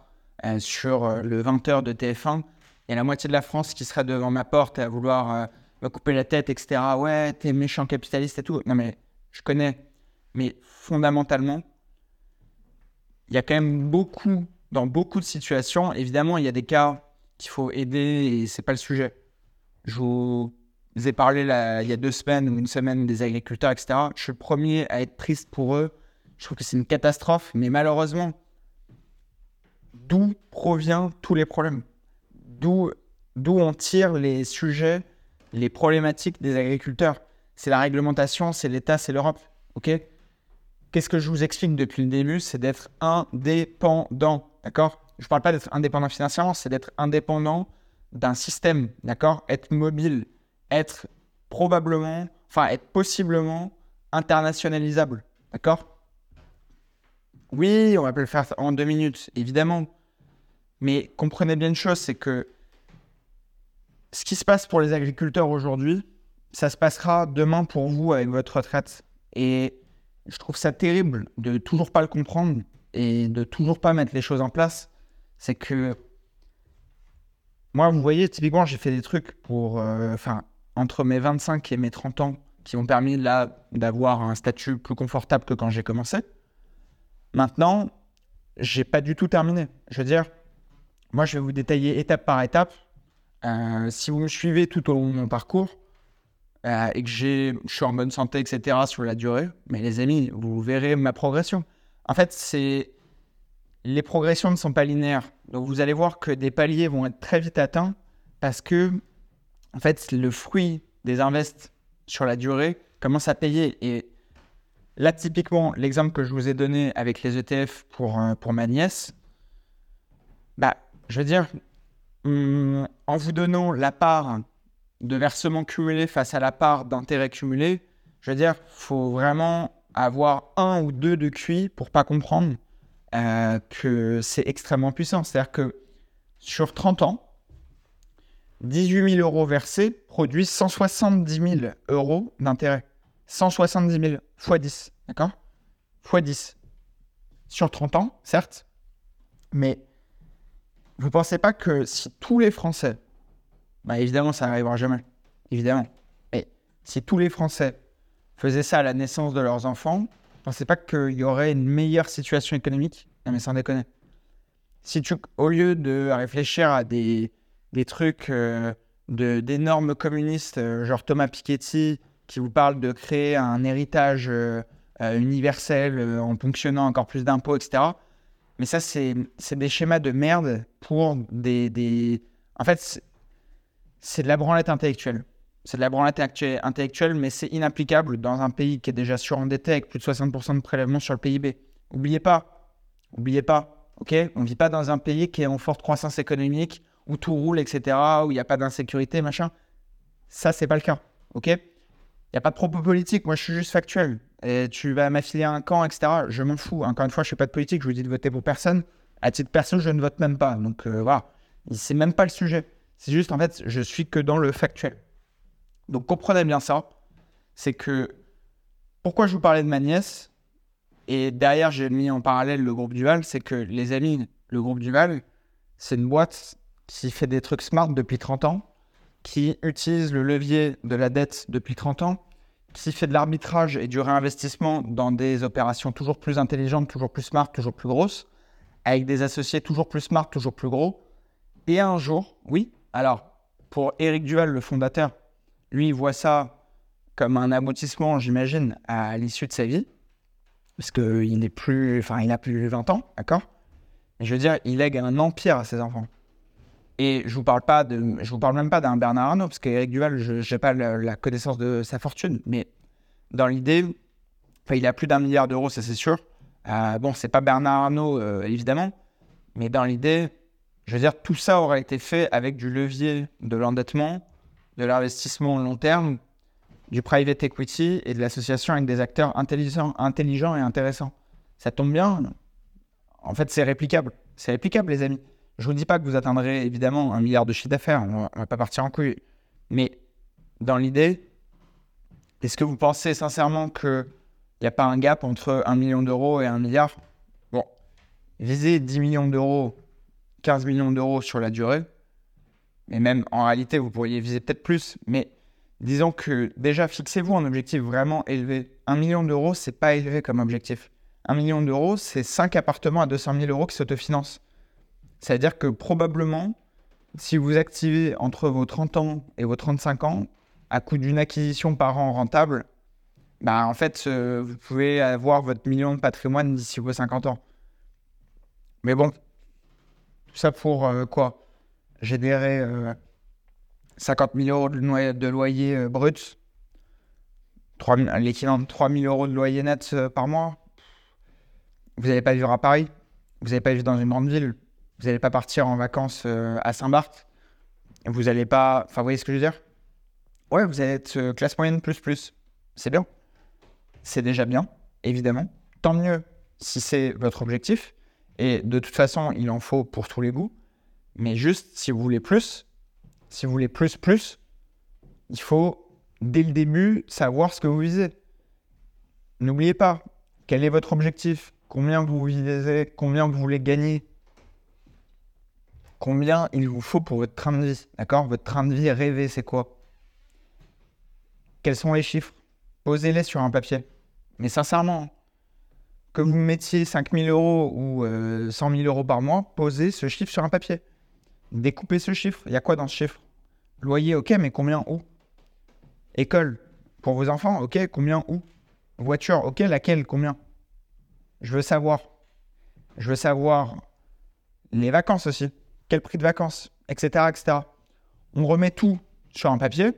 euh, sur euh, le 20h de TF1, il y a la moitié de la France qui serait devant ma porte à vouloir euh, me couper la tête, etc. Ouais, t'es méchant capitaliste et tout. Non, mais je connais. Mais fondamentalement, il y a quand même beaucoup, dans beaucoup de situations, évidemment, il y a des cas qu'il faut aider et c'est pas le sujet. Je vous ai parlé il y a deux semaines ou une semaine des agriculteurs, etc. Je suis le premier à être triste pour eux. Je trouve que c'est une catastrophe, mais malheureusement, d'où proviennent tous les problèmes D'où on tire les sujets, les problématiques des agriculteurs C'est la réglementation, c'est l'État, c'est l'Europe. Ok? Qu'est-ce que je vous explique depuis le début? C'est d'être indépendant. D'accord? Je ne parle pas d'être indépendant financièrement, c'est d'être indépendant d'un système. D'accord? Être mobile, être probablement, enfin être possiblement internationalisable. D'accord? Oui, on va pas le faire en deux minutes, évidemment. Mais comprenez bien une chose, c'est que ce qui se passe pour les agriculteurs aujourd'hui, ça se passera demain pour vous avec votre retraite. Et je trouve ça terrible de toujours pas le comprendre et de toujours pas mettre les choses en place. C'est que moi, vous voyez, typiquement, j'ai fait des trucs pour, euh, enfin, entre mes 25 et mes 30 ans qui m'ont permis là d'avoir un statut plus confortable que quand j'ai commencé. Maintenant, j'ai pas du tout terminé. Je veux dire, moi, je vais vous détailler étape par étape. Euh, si vous me suivez tout au long de mon parcours euh, et que je suis en bonne santé, etc., sur la durée, mais les amis, vous verrez ma progression. En fait, c'est les progressions ne sont pas linéaires. Donc, vous allez voir que des paliers vont être très vite atteints parce que, en fait, le fruit des invests sur la durée commence à payer. Et là, typiquement, l'exemple que je vous ai donné avec les ETF pour, euh, pour ma nièce, bah, je veux dire, hum, en vous donnant la part de versement cumulé face à la part d'intérêt cumulé, je veux dire, faut vraiment avoir un ou deux de QI pour pas comprendre euh, que c'est extrêmement puissant. C'est-à-dire que sur 30 ans, 18 000 euros versés produisent 170 000 euros d'intérêt. 170 000 x 10, d'accord? X 10. Sur 30 ans, certes, mais vous ne pensez pas que si tous les Français, bah évidemment ça n'arrivera jamais, évidemment, mais si tous les Français faisaient ça à la naissance de leurs enfants, vous ne pensez pas qu'il y aurait une meilleure situation économique? Non mais sans déconner. Si tu, au lieu de réfléchir à des, des trucs euh, d'énormes communistes, euh, genre Thomas Piketty, qui vous parle de créer un héritage euh, universel en ponctionnant encore plus d'impôts, etc., mais ça, c'est des schémas de merde pour des. des... En fait, c'est de la branlette intellectuelle. C'est de la branlette intellectuelle, mais c'est inapplicable dans un pays qui est déjà surendetté avec plus de 60% de prélèvements sur le PIB. Oubliez pas. Oubliez pas. OK On ne vit pas dans un pays qui est en forte croissance économique, où tout roule, etc., où il n'y a pas d'insécurité, machin. Ça, c'est pas le cas. OK? N'y a pas de propos politique. Moi, je suis juste factuel et tu vas m'affiler un camp, etc. Je m'en fous. Encore une fois, je ne fais pas de politique, je vous dis de voter pour personne. À titre perso, je ne vote même pas. Donc euh, voilà, c'est même pas le sujet. C'est juste, en fait, je suis que dans le factuel. Donc comprenez bien ça. C'est que pourquoi je vous parlais de ma nièce? Et derrière j'ai mis en parallèle le groupe Duval, c'est que les amis, le groupe Duval, c'est une boîte qui fait des trucs smart depuis 30 ans, qui utilise le levier de la dette depuis 30 ans, qui fait de l'arbitrage et du réinvestissement dans des opérations toujours plus intelligentes, toujours plus smart, toujours plus grosses, avec des associés toujours plus smart, toujours plus gros. Et un jour, oui, alors pour Eric Duval, le fondateur, lui, il voit ça comme un aboutissement, j'imagine, à l'issue de sa vie, parce qu'il n'est plus, enfin, il a plus de 20 ans, d'accord? Je veux dire, il lègue un empire à ses enfants. Et je vous parle pas je vous parle même pas d'un Bernard Arnault, parce qu'Éric Duval, je n'ai pas la, connaissance de sa fortune, mais dans l'idée, il a plus d'un milliard d'euros, ça c'est sûr. Euh, bon, c'est pas Bernard Arnault, euh, évidemment, mais dans l'idée, je veux dire, tout ça aurait été fait avec du levier de l'endettement, de l'investissement long terme, du private equity et de l'association avec des acteurs intelligents, intelligents et intéressants. Ça tombe bien. En fait, c'est réplicable. C'est réplicable, les amis. Je vous dis pas que vous atteindrez évidemment un milliard de chiffre d'affaires, on, va pas partir en couille. Mais dans l'idée, est-ce que vous pensez sincèrement qu'il n'y a pas un gap entre un million d'euros et un milliard? Bon, visez 10 millions d'euros, 15 millions d'euros sur la durée, mais même en réalité, vous pourriez viser peut-être plus, mais disons que déjà, fixez-vous un objectif vraiment élevé. Un million d'euros, c'est pas élevé comme objectif. Un million d'euros, c'est 5 appartements à 200 000 euros qui s'autofinancent. C'est-à-dire que probablement, si vous activez entre vos 30 ans et vos 35 ans, à coût d'une acquisition par an rentable, bah en fait, euh, vous pouvez avoir votre million de patrimoine d'ici vos 50 ans. Mais bon, tout ça pour euh, quoi? Générer 50 000 euros de, loyer, euh, brut, l'équivalent de 3 000 euros de loyer net par mois? Vous n'allez pas vivre à Paris, vous n'allez pas vivre dans une grande ville, vous n'allez pas partir en vacances à Saint-Barth, vous n'allez pas. Enfin, vous voyez ce que je veux dire? Ouais, vous allez être euh, classe moyenne plus plus. C'est bien. C'est déjà bien, évidemment. Tant mieux si c'est votre objectif. Et de toute façon, il en faut pour tous les goûts. Mais juste, si vous voulez plus, si vous voulez plus, plus, il faut, dès le début, savoir ce que vous visez. N'oubliez pas, quel est votre objectif? Combien vous visez? Combien vous voulez gagner? Combien il vous faut pour votre train de vie D'accord? Votre train de vie rêvé, c'est quoi? Quels sont les chiffres? Posez-les sur un papier. Mais sincèrement, que vous mettiez 5 000 euros ou 100 euh, 000 euros par mois, posez ce chiffre sur un papier. Découpez ce chiffre. Il y a quoi dans ce chiffre? Loyer, ok, mais combien où? École, pour vos enfants, ok, combien où? Voiture, ok, laquelle, combien? Je veux savoir. Je veux savoir les vacances aussi. Quel prix de vacances, etc., etc. On remet tout sur un papier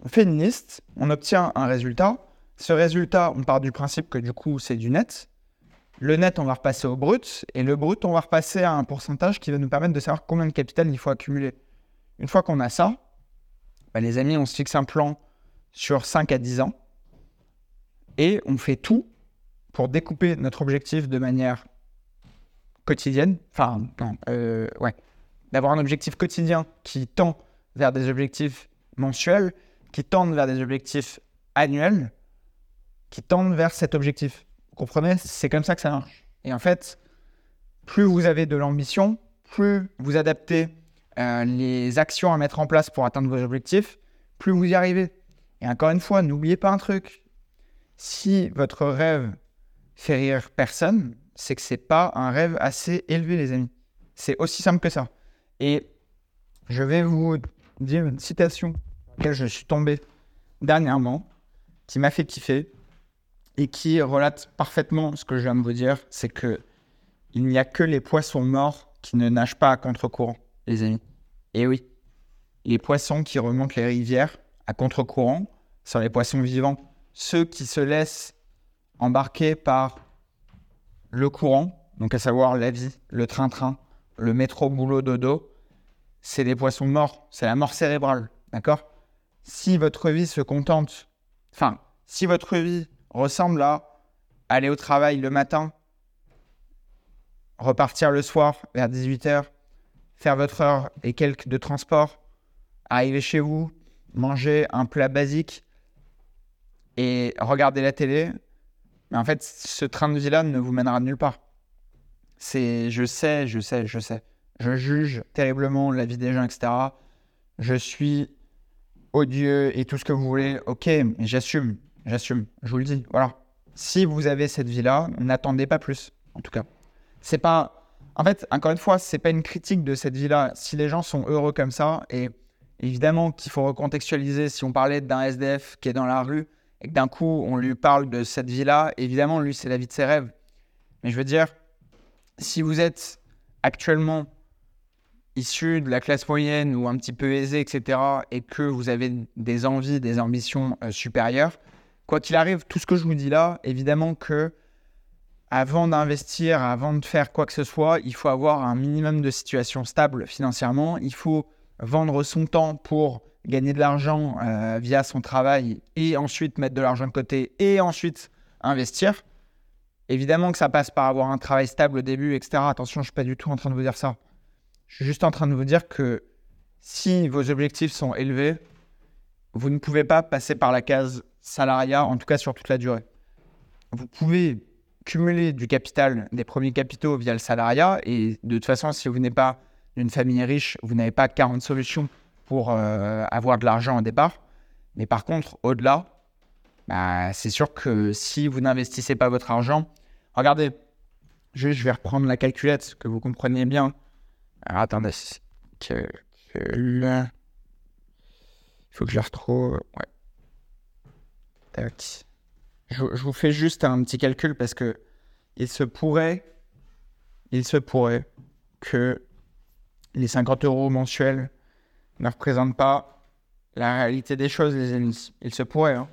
on fait une liste, on obtient un résultat. Ce résultat, on part du principe que du coup, c'est du net. Le net, on va repasser au brut. Et le brut, on va repasser à un pourcentage qui va nous permettre de savoir combien de capital il faut accumuler. Une fois qu'on a ça, bah, les amis, on se fixe un plan sur 5 à 10 ans. Et on fait tout pour découper notre objectif de manière quotidienne. Enfin, euh, ouais. D'avoir un objectif quotidien qui tend vers des objectifs mensuels qui tendent vers des objectifs annuels, qui tendent vers cet objectif. Vous comprenez? C'est comme ça que ça marche. Et en fait, plus vous avez de l'ambition, plus vous adaptez euh, les actions à mettre en place pour atteindre vos objectifs, plus vous y arrivez. Et encore une fois, n'oubliez pas un truc. Si votre rêve fait rire personne, c'est que c'est pas un rêve assez élevé, les amis. C'est aussi simple que ça. Et je vais vous dire une citation je suis tombé dernièrement, qui m'a fait kiffer et qui relate parfaitement ce que je viens de vous dire, c'est que il n'y a que les poissons morts qui ne nagent pas à contre-courant, les amis. Et oui, les poissons qui remontent les rivières à contre-courant sont les poissons vivants. Ceux qui se laissent embarquer par le courant, donc à savoir la vie, le train-train, le métro boulot dodo, c'est des poissons morts, c'est la mort cérébrale, d'accord? Si votre vie se contente, enfin, si votre vie ressemble à aller au travail le matin, repartir le soir vers 18h, faire votre heure et quelques de transport, arriver chez vous, manger un plat basique et regarder la télé, mais en fait, ce train de vie-là ne vous mènera nulle part. C'est, je sais, je sais, je sais. Je juge terriblement la vie des gens, etc. Je suis odieux et tout ce que vous voulez, ok, j'assume, j'assume, je vous le dis. Voilà. Si vous avez cette vie-là, n'attendez pas plus, en tout cas. C'est pas. En fait, encore une fois, c'est pas une critique de cette vie-là. Si les gens sont heureux comme ça, et évidemment qu'il faut recontextualiser, si on parlait d'un SDF qui est dans la rue et d'un coup on lui parle de cette vie-là, évidemment, lui, c'est la vie de ses rêves. Mais je veux dire, si vous êtes actuellement issu de la classe moyenne ou un petit peu aisé, etc., et que vous avez des envies, des ambitions euh, supérieures, quoi qu'il arrive, tout ce que je vous dis là, évidemment que avant d'investir, avant de faire quoi que ce soit, il faut avoir un minimum de situation stable financièrement. Il faut vendre son temps pour gagner de l'argent euh, via son travail et ensuite mettre de l'argent de côté et ensuite investir. Évidemment que ça passe par avoir un travail stable au début, etc. Attention, je ne suis pas du tout en train de vous dire ça. Je suis juste en train de vous dire que si vos objectifs sont élevés, vous ne pouvez pas passer par la case salariat, en tout cas sur toute la durée. Vous pouvez cumuler du capital, des premiers capitaux via le salariat, et de toute façon, si vous n'êtes pas d'une famille riche, vous n'avez pas 40 solutions euh, avoir de l'argent au départ. Mais par contre, au-delà, bah, c'est sûr que si vous n'investissez pas votre argent, regardez, je, vais reprendre la calculette, que vous compreniez bien. Alors, attendez, il faut que je la retrouve. Ouais. Tac. Je, vous fais juste un petit calcul parce que il se pourrait, il se pourrait que les 50 euros mensuels ne représentent pas la réalité des choses, les amis. Il se pourrait. Hein.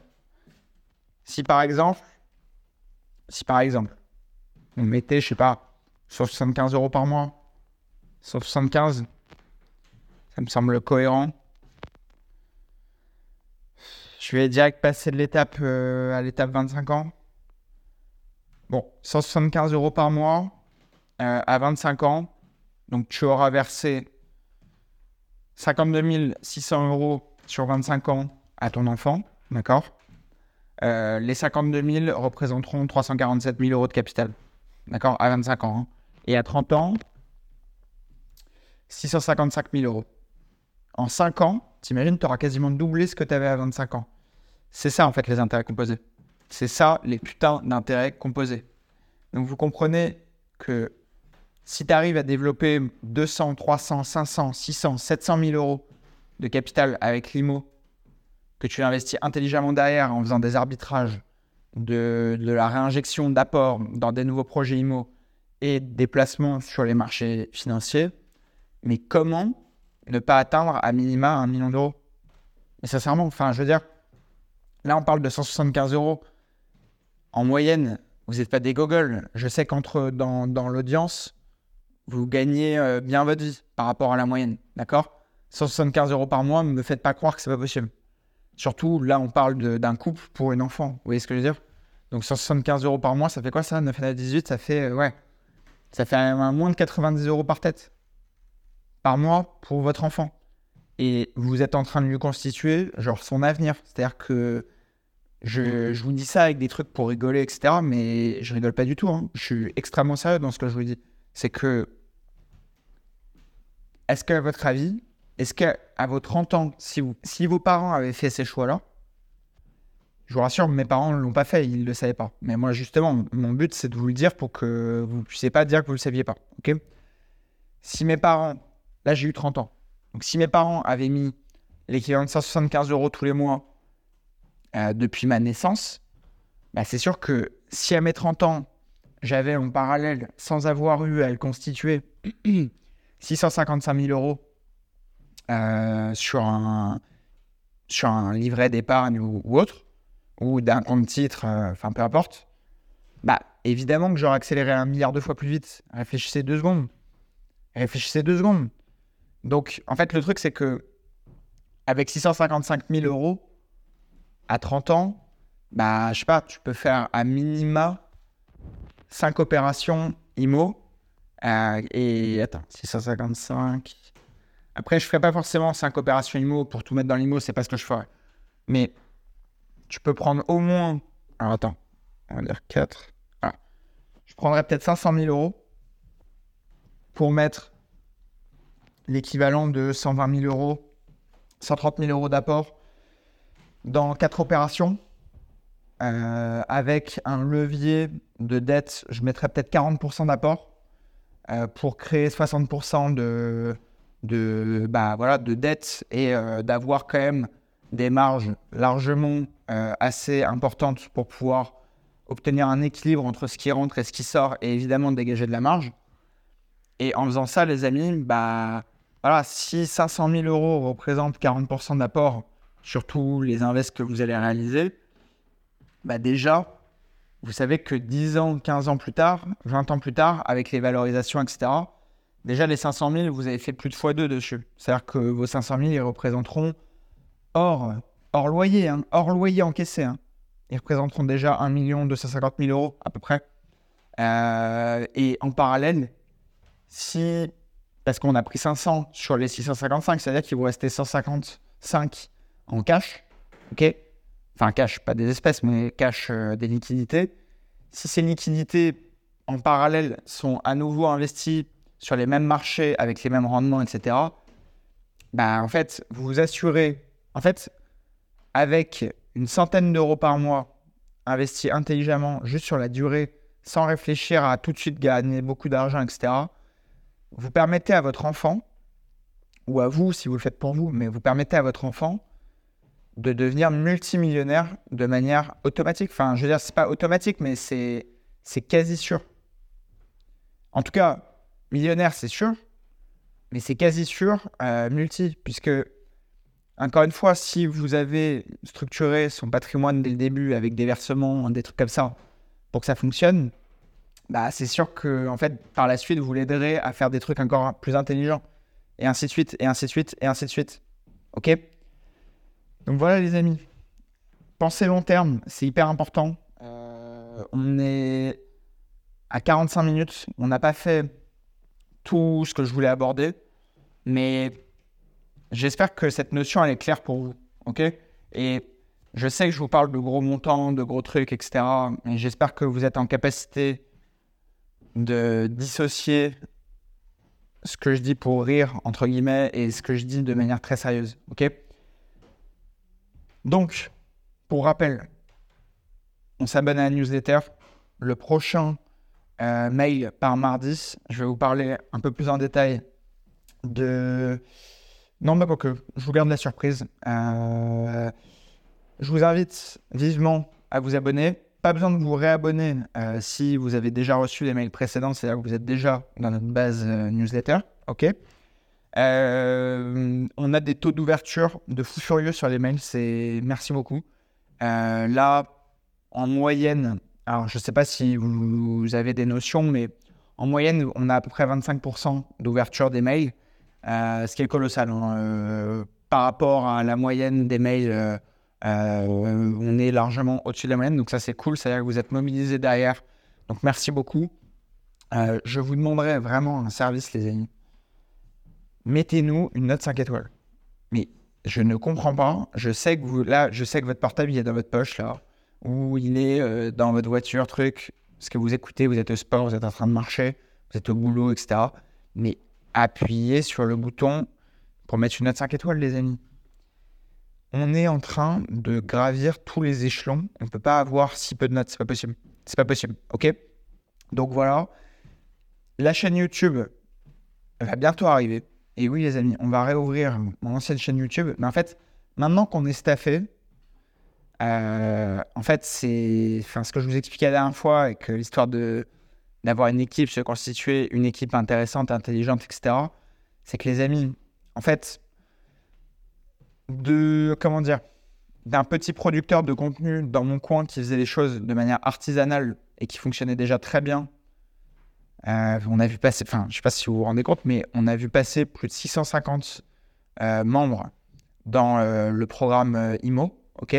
Si par exemple, si par exemple, on mettait, je sais pas, 75 euros par mois, 75, ça me semble cohérent. Je vais direct passer de l'étape euh, à l'étape 25 ans. Bon, 175 euros par mois euh, à 25 ans. Donc tu auras versé 52 600 euros sur 25 ans à ton enfant. D'accord? Euh, Les 52 000 représenteront 347 000 euros de capital. D'accord? À 25 ans. Hein. Et à 30 ans, 655 000 euros. En 5 ans, t'imagines, tu auras quasiment doublé ce que tu avais à 25 ans. C'est ça, en fait, les intérêts composés. C'est ça, les putains d'intérêts composés. Donc, vous comprenez que si tu arrives à développer 200, 300, 500, 600, 700 000 euros de capital avec l'IMO, que tu investis intelligemment derrière en faisant des arbitrages, de, de la réinjection d'apports dans des nouveaux projets IMO et des placements sur les marchés financiers, mais comment ne pas atteindre à minima un million d'euros? Mais sincèrement, enfin, je veux dire, là, on parle de 175 euros. En moyenne, vous n'êtes pas des gogoles. Je sais qu'entre dans, dans l'audience, vous gagnez euh, bien votre vie par rapport à la moyenne. D'accord? 175 euros par mois, ne me faites pas croire que c'est pas possible. Surtout, là, on parle d'un couple pour une enfant. Vous voyez ce que je veux dire? Donc, 175 euros par mois, ça fait quoi ça? 9 à 18, ça fait, euh, ouais, ça fait moins de 90 euros par tête par mois pour votre enfant. Et vous êtes en train de lui constituer, genre, son avenir. C'est-à-dire que je, je, vous dis ça avec des trucs pour rigoler, etc. Mais je rigole pas du tout. Hein. Je suis extrêmement sérieux dans ce que je vous dis. C'est que, est-ce qu'à votre avis, est-ce qu'à vos 30 ans, si, vous, si vos parents avaient fait ces choix-là, je vous rassure, mes parents ne l'ont pas fait, ils ne le savaient pas. Mais moi, justement, mon but, c'est de vous le dire pour que vous ne puissiez pas dire que vous ne le saviez pas. si mes parents Là, j'ai eu 30 ans. Donc, si mes parents avaient mis l'équivalent de 175 euros tous les mois euh, depuis ma naissance, bah, c'est sûr que si à mes 30 ans, j'avais en parallèle, sans avoir eu à le constituer, 655 000 euros euh, sur, un, sur un livret d'épargne ou, autre, ou d'un compte titre, euh, enfin peu importe, bah évidemment que j'aurais accéléré un milliard de fois plus vite. Réfléchissez deux secondes. Réfléchissez deux secondes. Donc, en fait, le truc, c'est que avec 655 000 euros à 30 ans, bah, je sais pas, tu peux faire à minima 5 opérations IMO. Euh, et attends, 655. Après, je ferai pas forcément 5 opérations IMO pour tout mettre dans l'IMO, c'est pas ce que je ferais. Mais tu peux prendre au moins. Alors attends, on va dire 4. Je prendrais peut-être 500 000 euros pour mettre l'équivalent de 120 000 euros, 130 000 euros d'apport dans quatre opérations. Euh, avec un levier de dette, je mettrais peut-être 40% d'apport pour créer 60% de, de, bah, voilà, de dette et euh, d'avoir quand même des marges largement assez importantes pour pouvoir obtenir un équilibre entre ce qui rentre et ce qui sort et évidemment dégager de la marge. Et en faisant ça, les amis, bah, voilà, si 500 000 euros représentent 40% d'apport sur tous les invests que vous allez réaliser, bah déjà, vous savez que 10 ans, 15 ans plus tard, 20 ans plus tard, avec les valorisations, etc., déjà les 500 000, vous avez fait plus de x2 dessus. C'est-à-dire que vos 500 000, ils représenteront hors, hors loyer, hein, hors loyer encaissé. Hein. Ils représenteront déjà 1 250 000 euros à peu près. Euh, et en parallèle, si parce qu'on a pris 500 sur les 655, c'est-à-dire qu'il vous restait 155 en cash, ok Enfin, cash, pas des espèces, mais cash euh, des liquidités. Si ces liquidités, en parallèle, sont à nouveau investies sur les mêmes marchés, avec les mêmes rendements, etc., bah, en fait, vous vous assurez, en fait, avec une centaine d'euros par mois investis intelligemment, juste sur la durée, sans réfléchir à tout de suite gagner beaucoup d'argent, etc., vous permettez à votre enfant, ou à vous si vous le faites pour vous, mais vous permettez à votre enfant de devenir multimillionnaire de manière automatique. Enfin, je veux dire, c'est pas automatique, mais c'est, quasi sûr. En tout cas, millionnaire, c'est sûr, mais c'est quasi sûr euh, multi, puisque, encore une fois, si vous avez structuré son patrimoine dès le début avec des versements, des trucs comme ça, pour que ça fonctionne, bah, c'est sûr que, en fait, par la suite, vous l'aiderez à faire des trucs encore plus intelligents, et ainsi de suite, et ainsi de suite, et ainsi de suite. Ok? Donc voilà les amis, pensez long terme, c'est hyper important. Euh, on est à 45 minutes, on n'a pas fait tout ce que je voulais aborder, mais j'espère que cette notion elle est claire pour vous, ok? Et je sais que je vous parle de gros montants, de gros trucs, etc. Et j'espère que vous êtes en capacité de dissocier ce que je dis pour rire, entre guillemets, et ce que je dis de manière très sérieuse, ok? Donc, pour rappel, on s'abonne à la newsletter. Le prochain euh, mail par mardi, je vais vous parler un peu plus en détail de... Non, mais que je vous garde la surprise. Euh, je vous invite vivement à vous abonner. Pas besoin de vous réabonner euh, si vous avez déjà reçu les mails précédents, c'est-à-dire que vous êtes déjà dans notre base newsletter. OK euh, on a des taux d'ouverture de fou furieux sur les mails. C'est merci beaucoup. Euh, là, en moyenne, alors je ne sais pas si vous, avez des notions, mais en moyenne, on a à peu près 25% d'ouverture des mails, euh, ce qui est colossal. Hein. par rapport à la moyenne des mails, on est largement au-dessus de la moyenne. Donc ça, c'est cool. C'est-à-dire que vous êtes mobilisés derrière. Donc merci beaucoup. je vous demanderai vraiment un service, les amis mettez-nous une note 5 étoiles. Mais je ne comprends pas. Je sais que votre portable il est dans votre poche ou il est euh, dans votre voiture, truc. Ce que vous écoutez, vous êtes au sport, vous êtes en train de marcher, vous êtes au boulot, etc. Mais appuyez sur le bouton pour mettre une note 5 étoiles, les amis. On est en train de gravir tous les échelons. On ne peut pas avoir si peu de notes, c'est pas possible. C'est pas possible, ok? Donc voilà. La chaîne YouTube va bientôt arriver. Et oui, les amis, on va réouvrir mon ancienne chaîne YouTube. Mais en fait, maintenant qu'on est staffé, euh, en fait, c'est enfin, ce que je vous expliquais la dernière fois, avec l'histoire de d'avoir une équipe, se constituer une équipe intéressante, intelligente, etc. C'est que les amis, en fait, de comment d'un petit producteur de contenu dans mon coin qui faisait les choses de manière artisanale et qui fonctionnait déjà très bien euh, on a vu passer, enfin, je sais pas si vous vous rendez compte, mais on a vu passer plus de 650 euh, membres dans euh, le programme IMO, ok?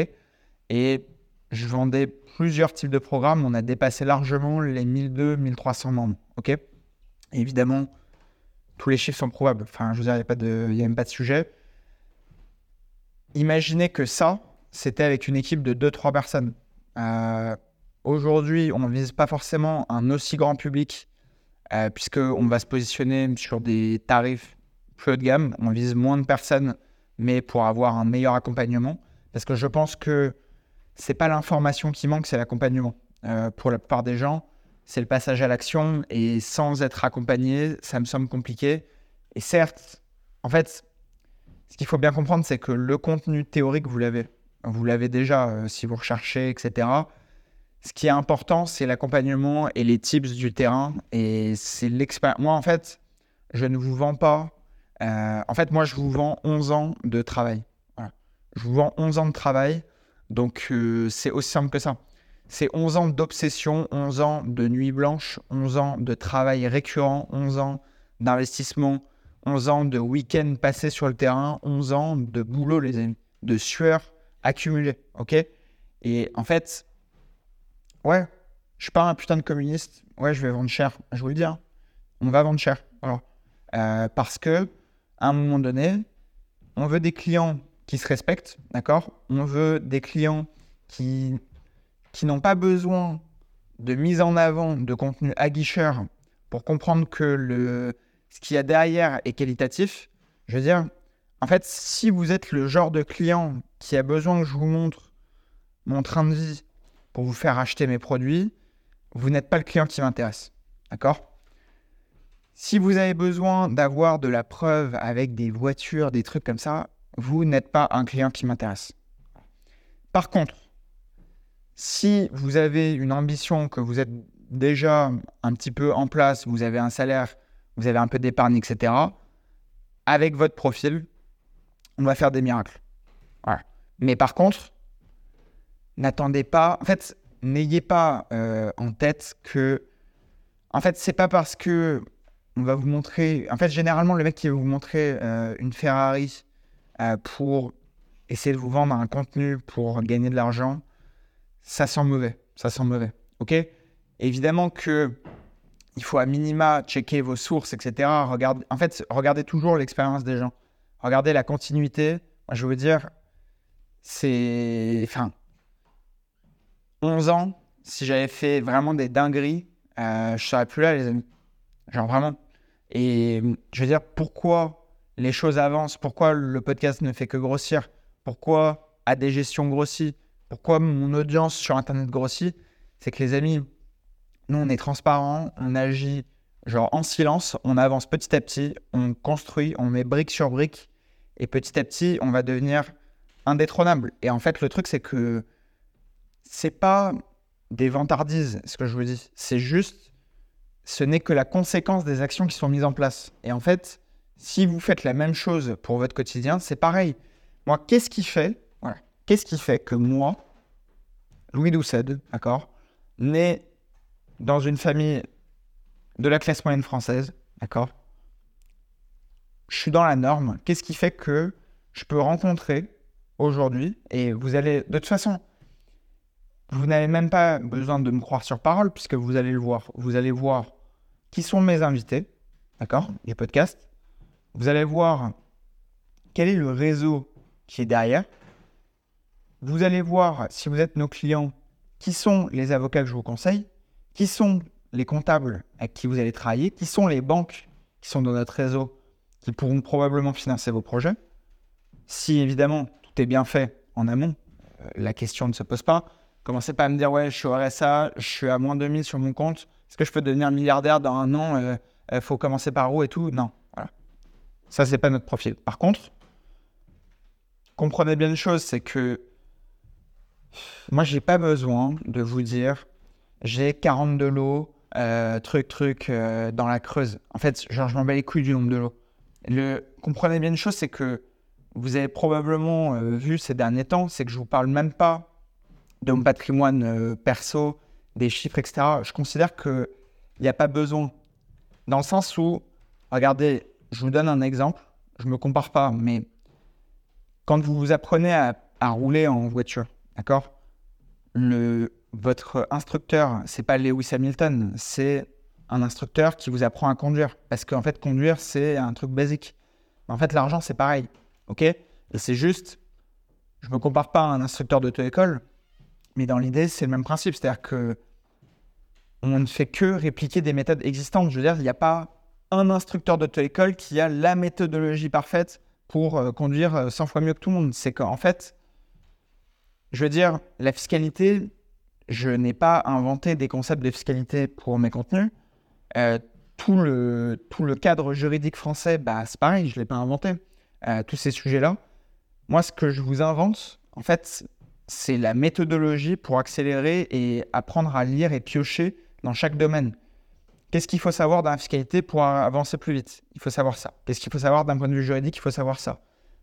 Et je vendais plusieurs types de programmes. On a dépassé largement les 1200, 1300 membres, ok? Évidemment, tous les chiffres sont probables. Enfin, je veux dire, il n'y a, a même pas de sujet. Imaginez que ça, c'était avec une équipe de 2-3 personnes. Aujourd'hui, on ne vise pas forcément un aussi grand public euh, puisqu'on va se positionner sur des tarifs plus haut de gamme. On vise moins de personnes, mais pour avoir un meilleur accompagnement. Parce que je pense que c'est pas l'information qui manque, c'est l'accompagnement. Euh, pour la plupart des gens, c'est le passage à l'action et sans être accompagné, ça me semble compliqué. Et certes, en fait, ce qu'il faut bien comprendre, c'est que le contenu théorique, vous l'avez. Vous l'avez déjà euh, si vous recherchez, etc. Ce qui est important, c'est l'accompagnement et les tips du terrain. Et c'est l'expérience. Moi, en fait, je ne vous vends pas. Euh, en fait, moi, je vous vends 11 ans de travail. Je vous vends 11 ans de travail. Donc, euh, c'est aussi simple que ça. C'est 11 ans d'obsession, 11 ans de nuit blanche, 11 ans de travail récurrent, 11 ans d'investissement, 11 ans de week-end passé sur le terrain, 11 ans de boulot, les amis, de sueur accumulée. OK? Et en fait, Ouais, je suis pas un putain de communiste. Ouais, je vais vendre cher. Je vous le dis, hein. on va vendre cher. Euh, parce que, à un moment donné, on veut des clients qui se respectent, d'accord? On veut des clients qui, qui n'ont pas besoin de mise en avant de contenu aguicheur pour comprendre que le, ce qu'il y a derrière est qualitatif. Je veux dire, en fait, si vous êtes le genre de client qui a besoin que je vous montre mon train de vie pour vous faire acheter mes produits, vous n'êtes pas le client qui m'intéresse. D'accord? Si vous avez besoin d'avoir de la preuve avec des voitures, des trucs comme ça, vous n'êtes pas un client qui m'intéresse. Par contre, si vous avez une ambition, que vous êtes déjà un petit peu en place, vous avez un salaire, vous avez un peu d'épargne, etc., avec votre profil, on va faire des miracles. Mais par contre, n'attendez pas. En fait, n'ayez pas euh, en tête que. En fait, c'est pas parce que on va vous montrer. En fait, généralement, le mec qui va vous montrer euh, une Ferrari euh, pour essayer de vous vendre un contenu pour gagner de l'argent, ça sent mauvais. Ça sent mauvais. OK? Évidemment que il faut à minima checker vos sources, etc. En fait, regardez toujours l'expérience des gens. Regardez la continuité. Moi, je veux dire, c'est. Enfin, 11 ans, si j'avais fait vraiment des dingueries, euh, je serais plus là, les amis. Genre vraiment. Et je veux dire, pourquoi les choses avancent? Pourquoi le podcast ne fait que grossir? Pourquoi gestions grossit? Pourquoi mon audience sur Internet grossit? C'est que les amis, nous, on est transparent, on agit genre en silence, on avance petit à petit, on construit, on met brique sur brique, et petit à petit, on va devenir indétrônable. Et en fait, le truc, c'est que c'est pas des vantardises, ce que je vous dis. C'est juste, ce n'est que la conséquence des actions qui sont mises en place. Et en fait, si vous faites la même chose pour votre quotidien, c'est pareil. Moi, qu'est-ce qui fait, voilà, qu'est-ce qui fait que moi, Louis Doucet, d'accord, né dans une famille de la classe moyenne française, d'accord, je suis dans la norme. Qu'est-ce qui fait que je peux rencontrer aujourd'hui, et vous allez, de toute façon, vous n'avez même pas besoin de me croire sur parole, puisque vous allez le voir. Vous allez voir qui sont mes invités, d'accord Les podcasts. Vous allez voir quel est le réseau qui est derrière. Vous allez voir, si vous êtes nos clients, qui sont les avocats que je vous conseille, qui sont les comptables avec qui vous allez travailler, qui sont les banques qui sont dans notre réseau, qui pourront probablement financer vos projets. Si évidemment tout est bien fait en amont, euh, la question ne se pose pas. Commencez pas à me dire, ouais, je suis au RSA, je suis à moins de 2000 sur mon compte. Est-ce que je peux devenir milliardaire dans un an Il euh, euh, faut commencer par où et tout? Non. Voilà. Ça, c'est pas notre profil. Par contre, comprenez bien une chose, c'est que moi, j'ai pas besoin de vous dire, j'ai 42 lots, euh, truc, truc, dans la Creuse. En fait, genre, je m'en bats les couilles du nombre de lots. Le... Comprenez bien une chose, c'est que vous avez probablement vu ces derniers temps, c'est que je vous parle même pas de mon patrimoine euh, perso, des chiffres, etc., je considère qu'il n'y a pas besoin. Dans le sens où, regardez, je vous donne un exemple, je ne me compare pas, mais quand vous vous apprenez à, rouler en voiture, d'accord? Le, Votre instructeur, c'est pas Lewis Hamilton, c'est un instructeur qui vous apprend à conduire. Parce qu'en fait, conduire, c'est un truc basique. En fait, l'argent, c'est pareil. OK? C'est juste, je ne me compare pas à un instructeur d'auto-école, mais dans l'idée, c'est le même principe. C'est-à-dire que on ne fait que répliquer des méthodes existantes. Je veux dire, il n'y a pas un instructeur d'auto-école qui a la méthodologie parfaite pour euh, conduire 100 euh, fois mieux que tout le monde. C'est qu'en fait, je veux dire, la fiscalité, je n'ai pas inventé des concepts de fiscalité pour mes contenus. Euh, tout, le, tout le cadre juridique français, bah, c'est pareil, je ne l'ai pas inventé. tous ces sujets-là. Moi, ce que je vous invente, en fait, c'est la méthodologie pour accélérer et apprendre à lire et piocher dans chaque domaine. Qu'est-ce qu'il faut savoir dans la fiscalité pour avancer plus vite? Il faut savoir ça. Qu'est-ce qu'il faut savoir d'un point de vue juridique? Il faut savoir ça.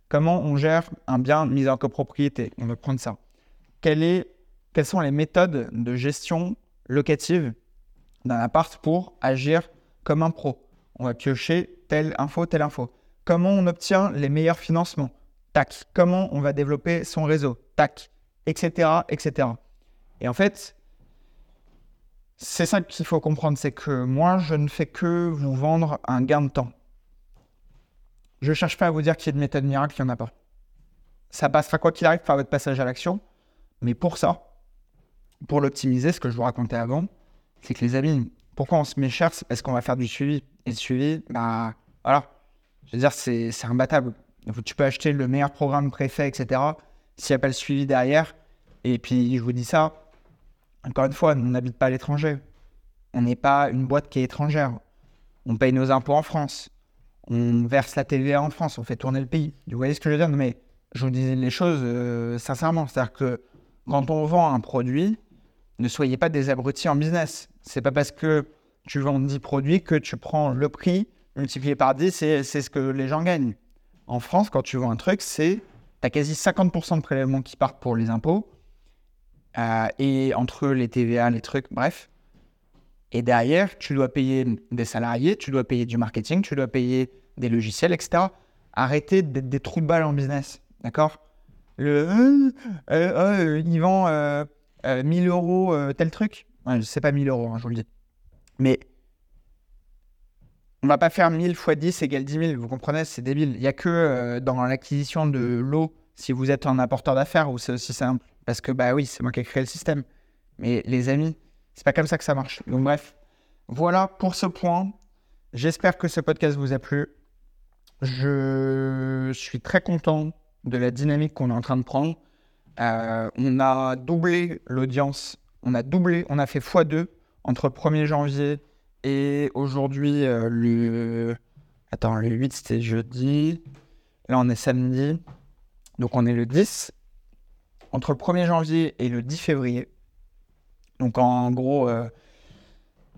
Comment on gère un bien mis en copropriété? On va prendre ça. quelles sont les méthodes de gestion locative d'un appart pour agir comme un pro? On va piocher telle info, telle info. Comment on obtient les meilleurs financements? Tac. Comment on va développer son réseau? Tac etc., etc. Et en fait, c'est ça qu'il faut comprendre, c'est que moi, je ne fais que vous vendre un gain de temps. Je cherche pas à vous dire qu'il y a de méthode miracle, il n'y en a pas. Ça passera quoi qu'il arrive par votre passage à l'action. Mais pour ça, pour l'optimiser, ce que je vous racontais avant, c'est que les amis, pourquoi on se met cher C'est parce qu'on va faire du suivi. Et le suivi, bah voilà. Je dire, c'est imbattable. Tu peux acheter le meilleur programme préfet, etc. S'il n'y a pas le suivi derrière. Et puis, je vous dis ça, encore une fois, on n'habite pas à l'étranger. On n'est pas une boîte qui est étrangère. On paye nos impôts en France. On verse la TVA en France. On fait tourner le pays. Vous voyez ce que je veux dire? Mais je vous dis les choses euh, sincèrement. C'est-à-dire que quand on vend un produit, ne soyez pas des abrutis en business. C'est pas parce que tu vends 10 produits que tu prends le prix multiplié par 10, c'est ce que les gens gagnent. En France, quand tu vends un truc, c'est tu as quasi 50% de prélèvements qui partent pour les impôts. Euh, et entre les TVA, les trucs, bref. Et derrière, tu dois payer des salariés, tu dois payer du marketing, tu dois payer des logiciels, etc. Arrêtez d'être des trous de balles en business. D'accord? Le. Euh, euh, ils vendent 1000 euros tel truc. Ouais, sais pas 1000 euros, hein, je vous le dis. Mais on va pas faire 1000 fois 10 égale 10 000. Vous comprenez C'est débile. Il n'y a que dans l'acquisition de l'eau, si vous êtes un apporteur d'affaires, où c'est aussi simple. Parce que, bah oui, c'est moi qui ai créé le système. Mais les amis, c'est pas comme ça que ça marche. Donc, bref, voilà pour ce point. J'espère que ce podcast vous a plu. Je suis très content de la dynamique qu'on est en train de prendre. Euh, on a doublé l'audience. On a doublé, on a fait x2 entre 1er janvier et aujourd'hui, euh, le. Attends, le 8 c'était jeudi. Là, on est samedi. Donc, on est le 10 entre le 1er janvier et le 10 février, donc en gros euh,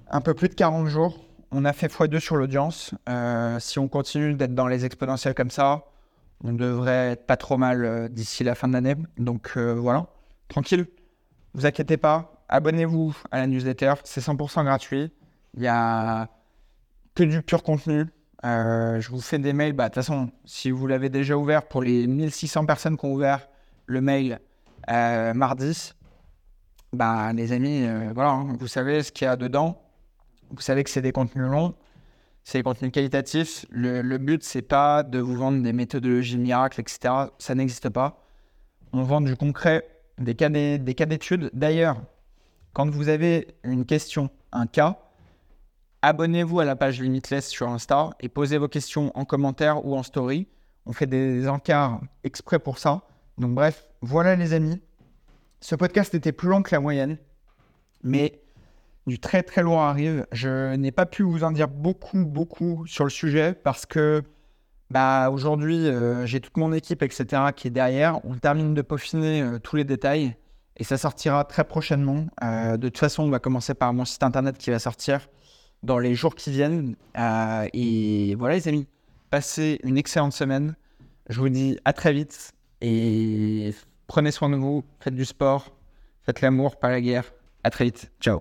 un peu plus de 40 jours, on a fait x2 sur l'audience. Euh, si on continue d'être dans les exponentiels comme ça, on devrait être pas trop mal d'ici la fin de l'année. Donc voilà, tranquille, vous inquiétez pas, abonnez-vous à la newsletter, c'est 100% gratuit. Il y a que du pur contenu. je vous fais des mails. Bah, de toute façon, si vous l'avez déjà ouvert, pour les 1600 personnes qui ont ouvert le mail, euh, mardi, bah, les amis, euh, voilà, hein, vous savez ce qu'il y a dedans. Vous savez que c'est des contenus longs, c'est des contenus qualitatifs. Le, le but, c'est pas de vous vendre des méthodologies miracles, etc. Ça n'existe pas. On vend du concret, des cas d'études. D'ailleurs, quand vous avez une question, un cas, abonnez-vous à la page Limitless sur Insta et posez vos questions en commentaire ou en story. On fait des encarts exprès pour ça. Donc bref, voilà les amis. Ce podcast était plus long que la moyenne, mais du très très loin arrive. Je n'ai pas pu vous en dire beaucoup beaucoup sur le sujet parce que bah, aujourd'hui euh, j'ai toute mon équipe etc qui est derrière. On termine de peaufiner euh, tous les détails et ça sortira très prochainement. Euh, de toute façon, on va commencer par mon site internet qui va sortir dans les jours qui viennent. et voilà les amis, passez une excellente semaine. Je vous dis à très vite et prenez soin de vous, faites du sport, faites l'amour, pas la guerre. À très vite. Ciao.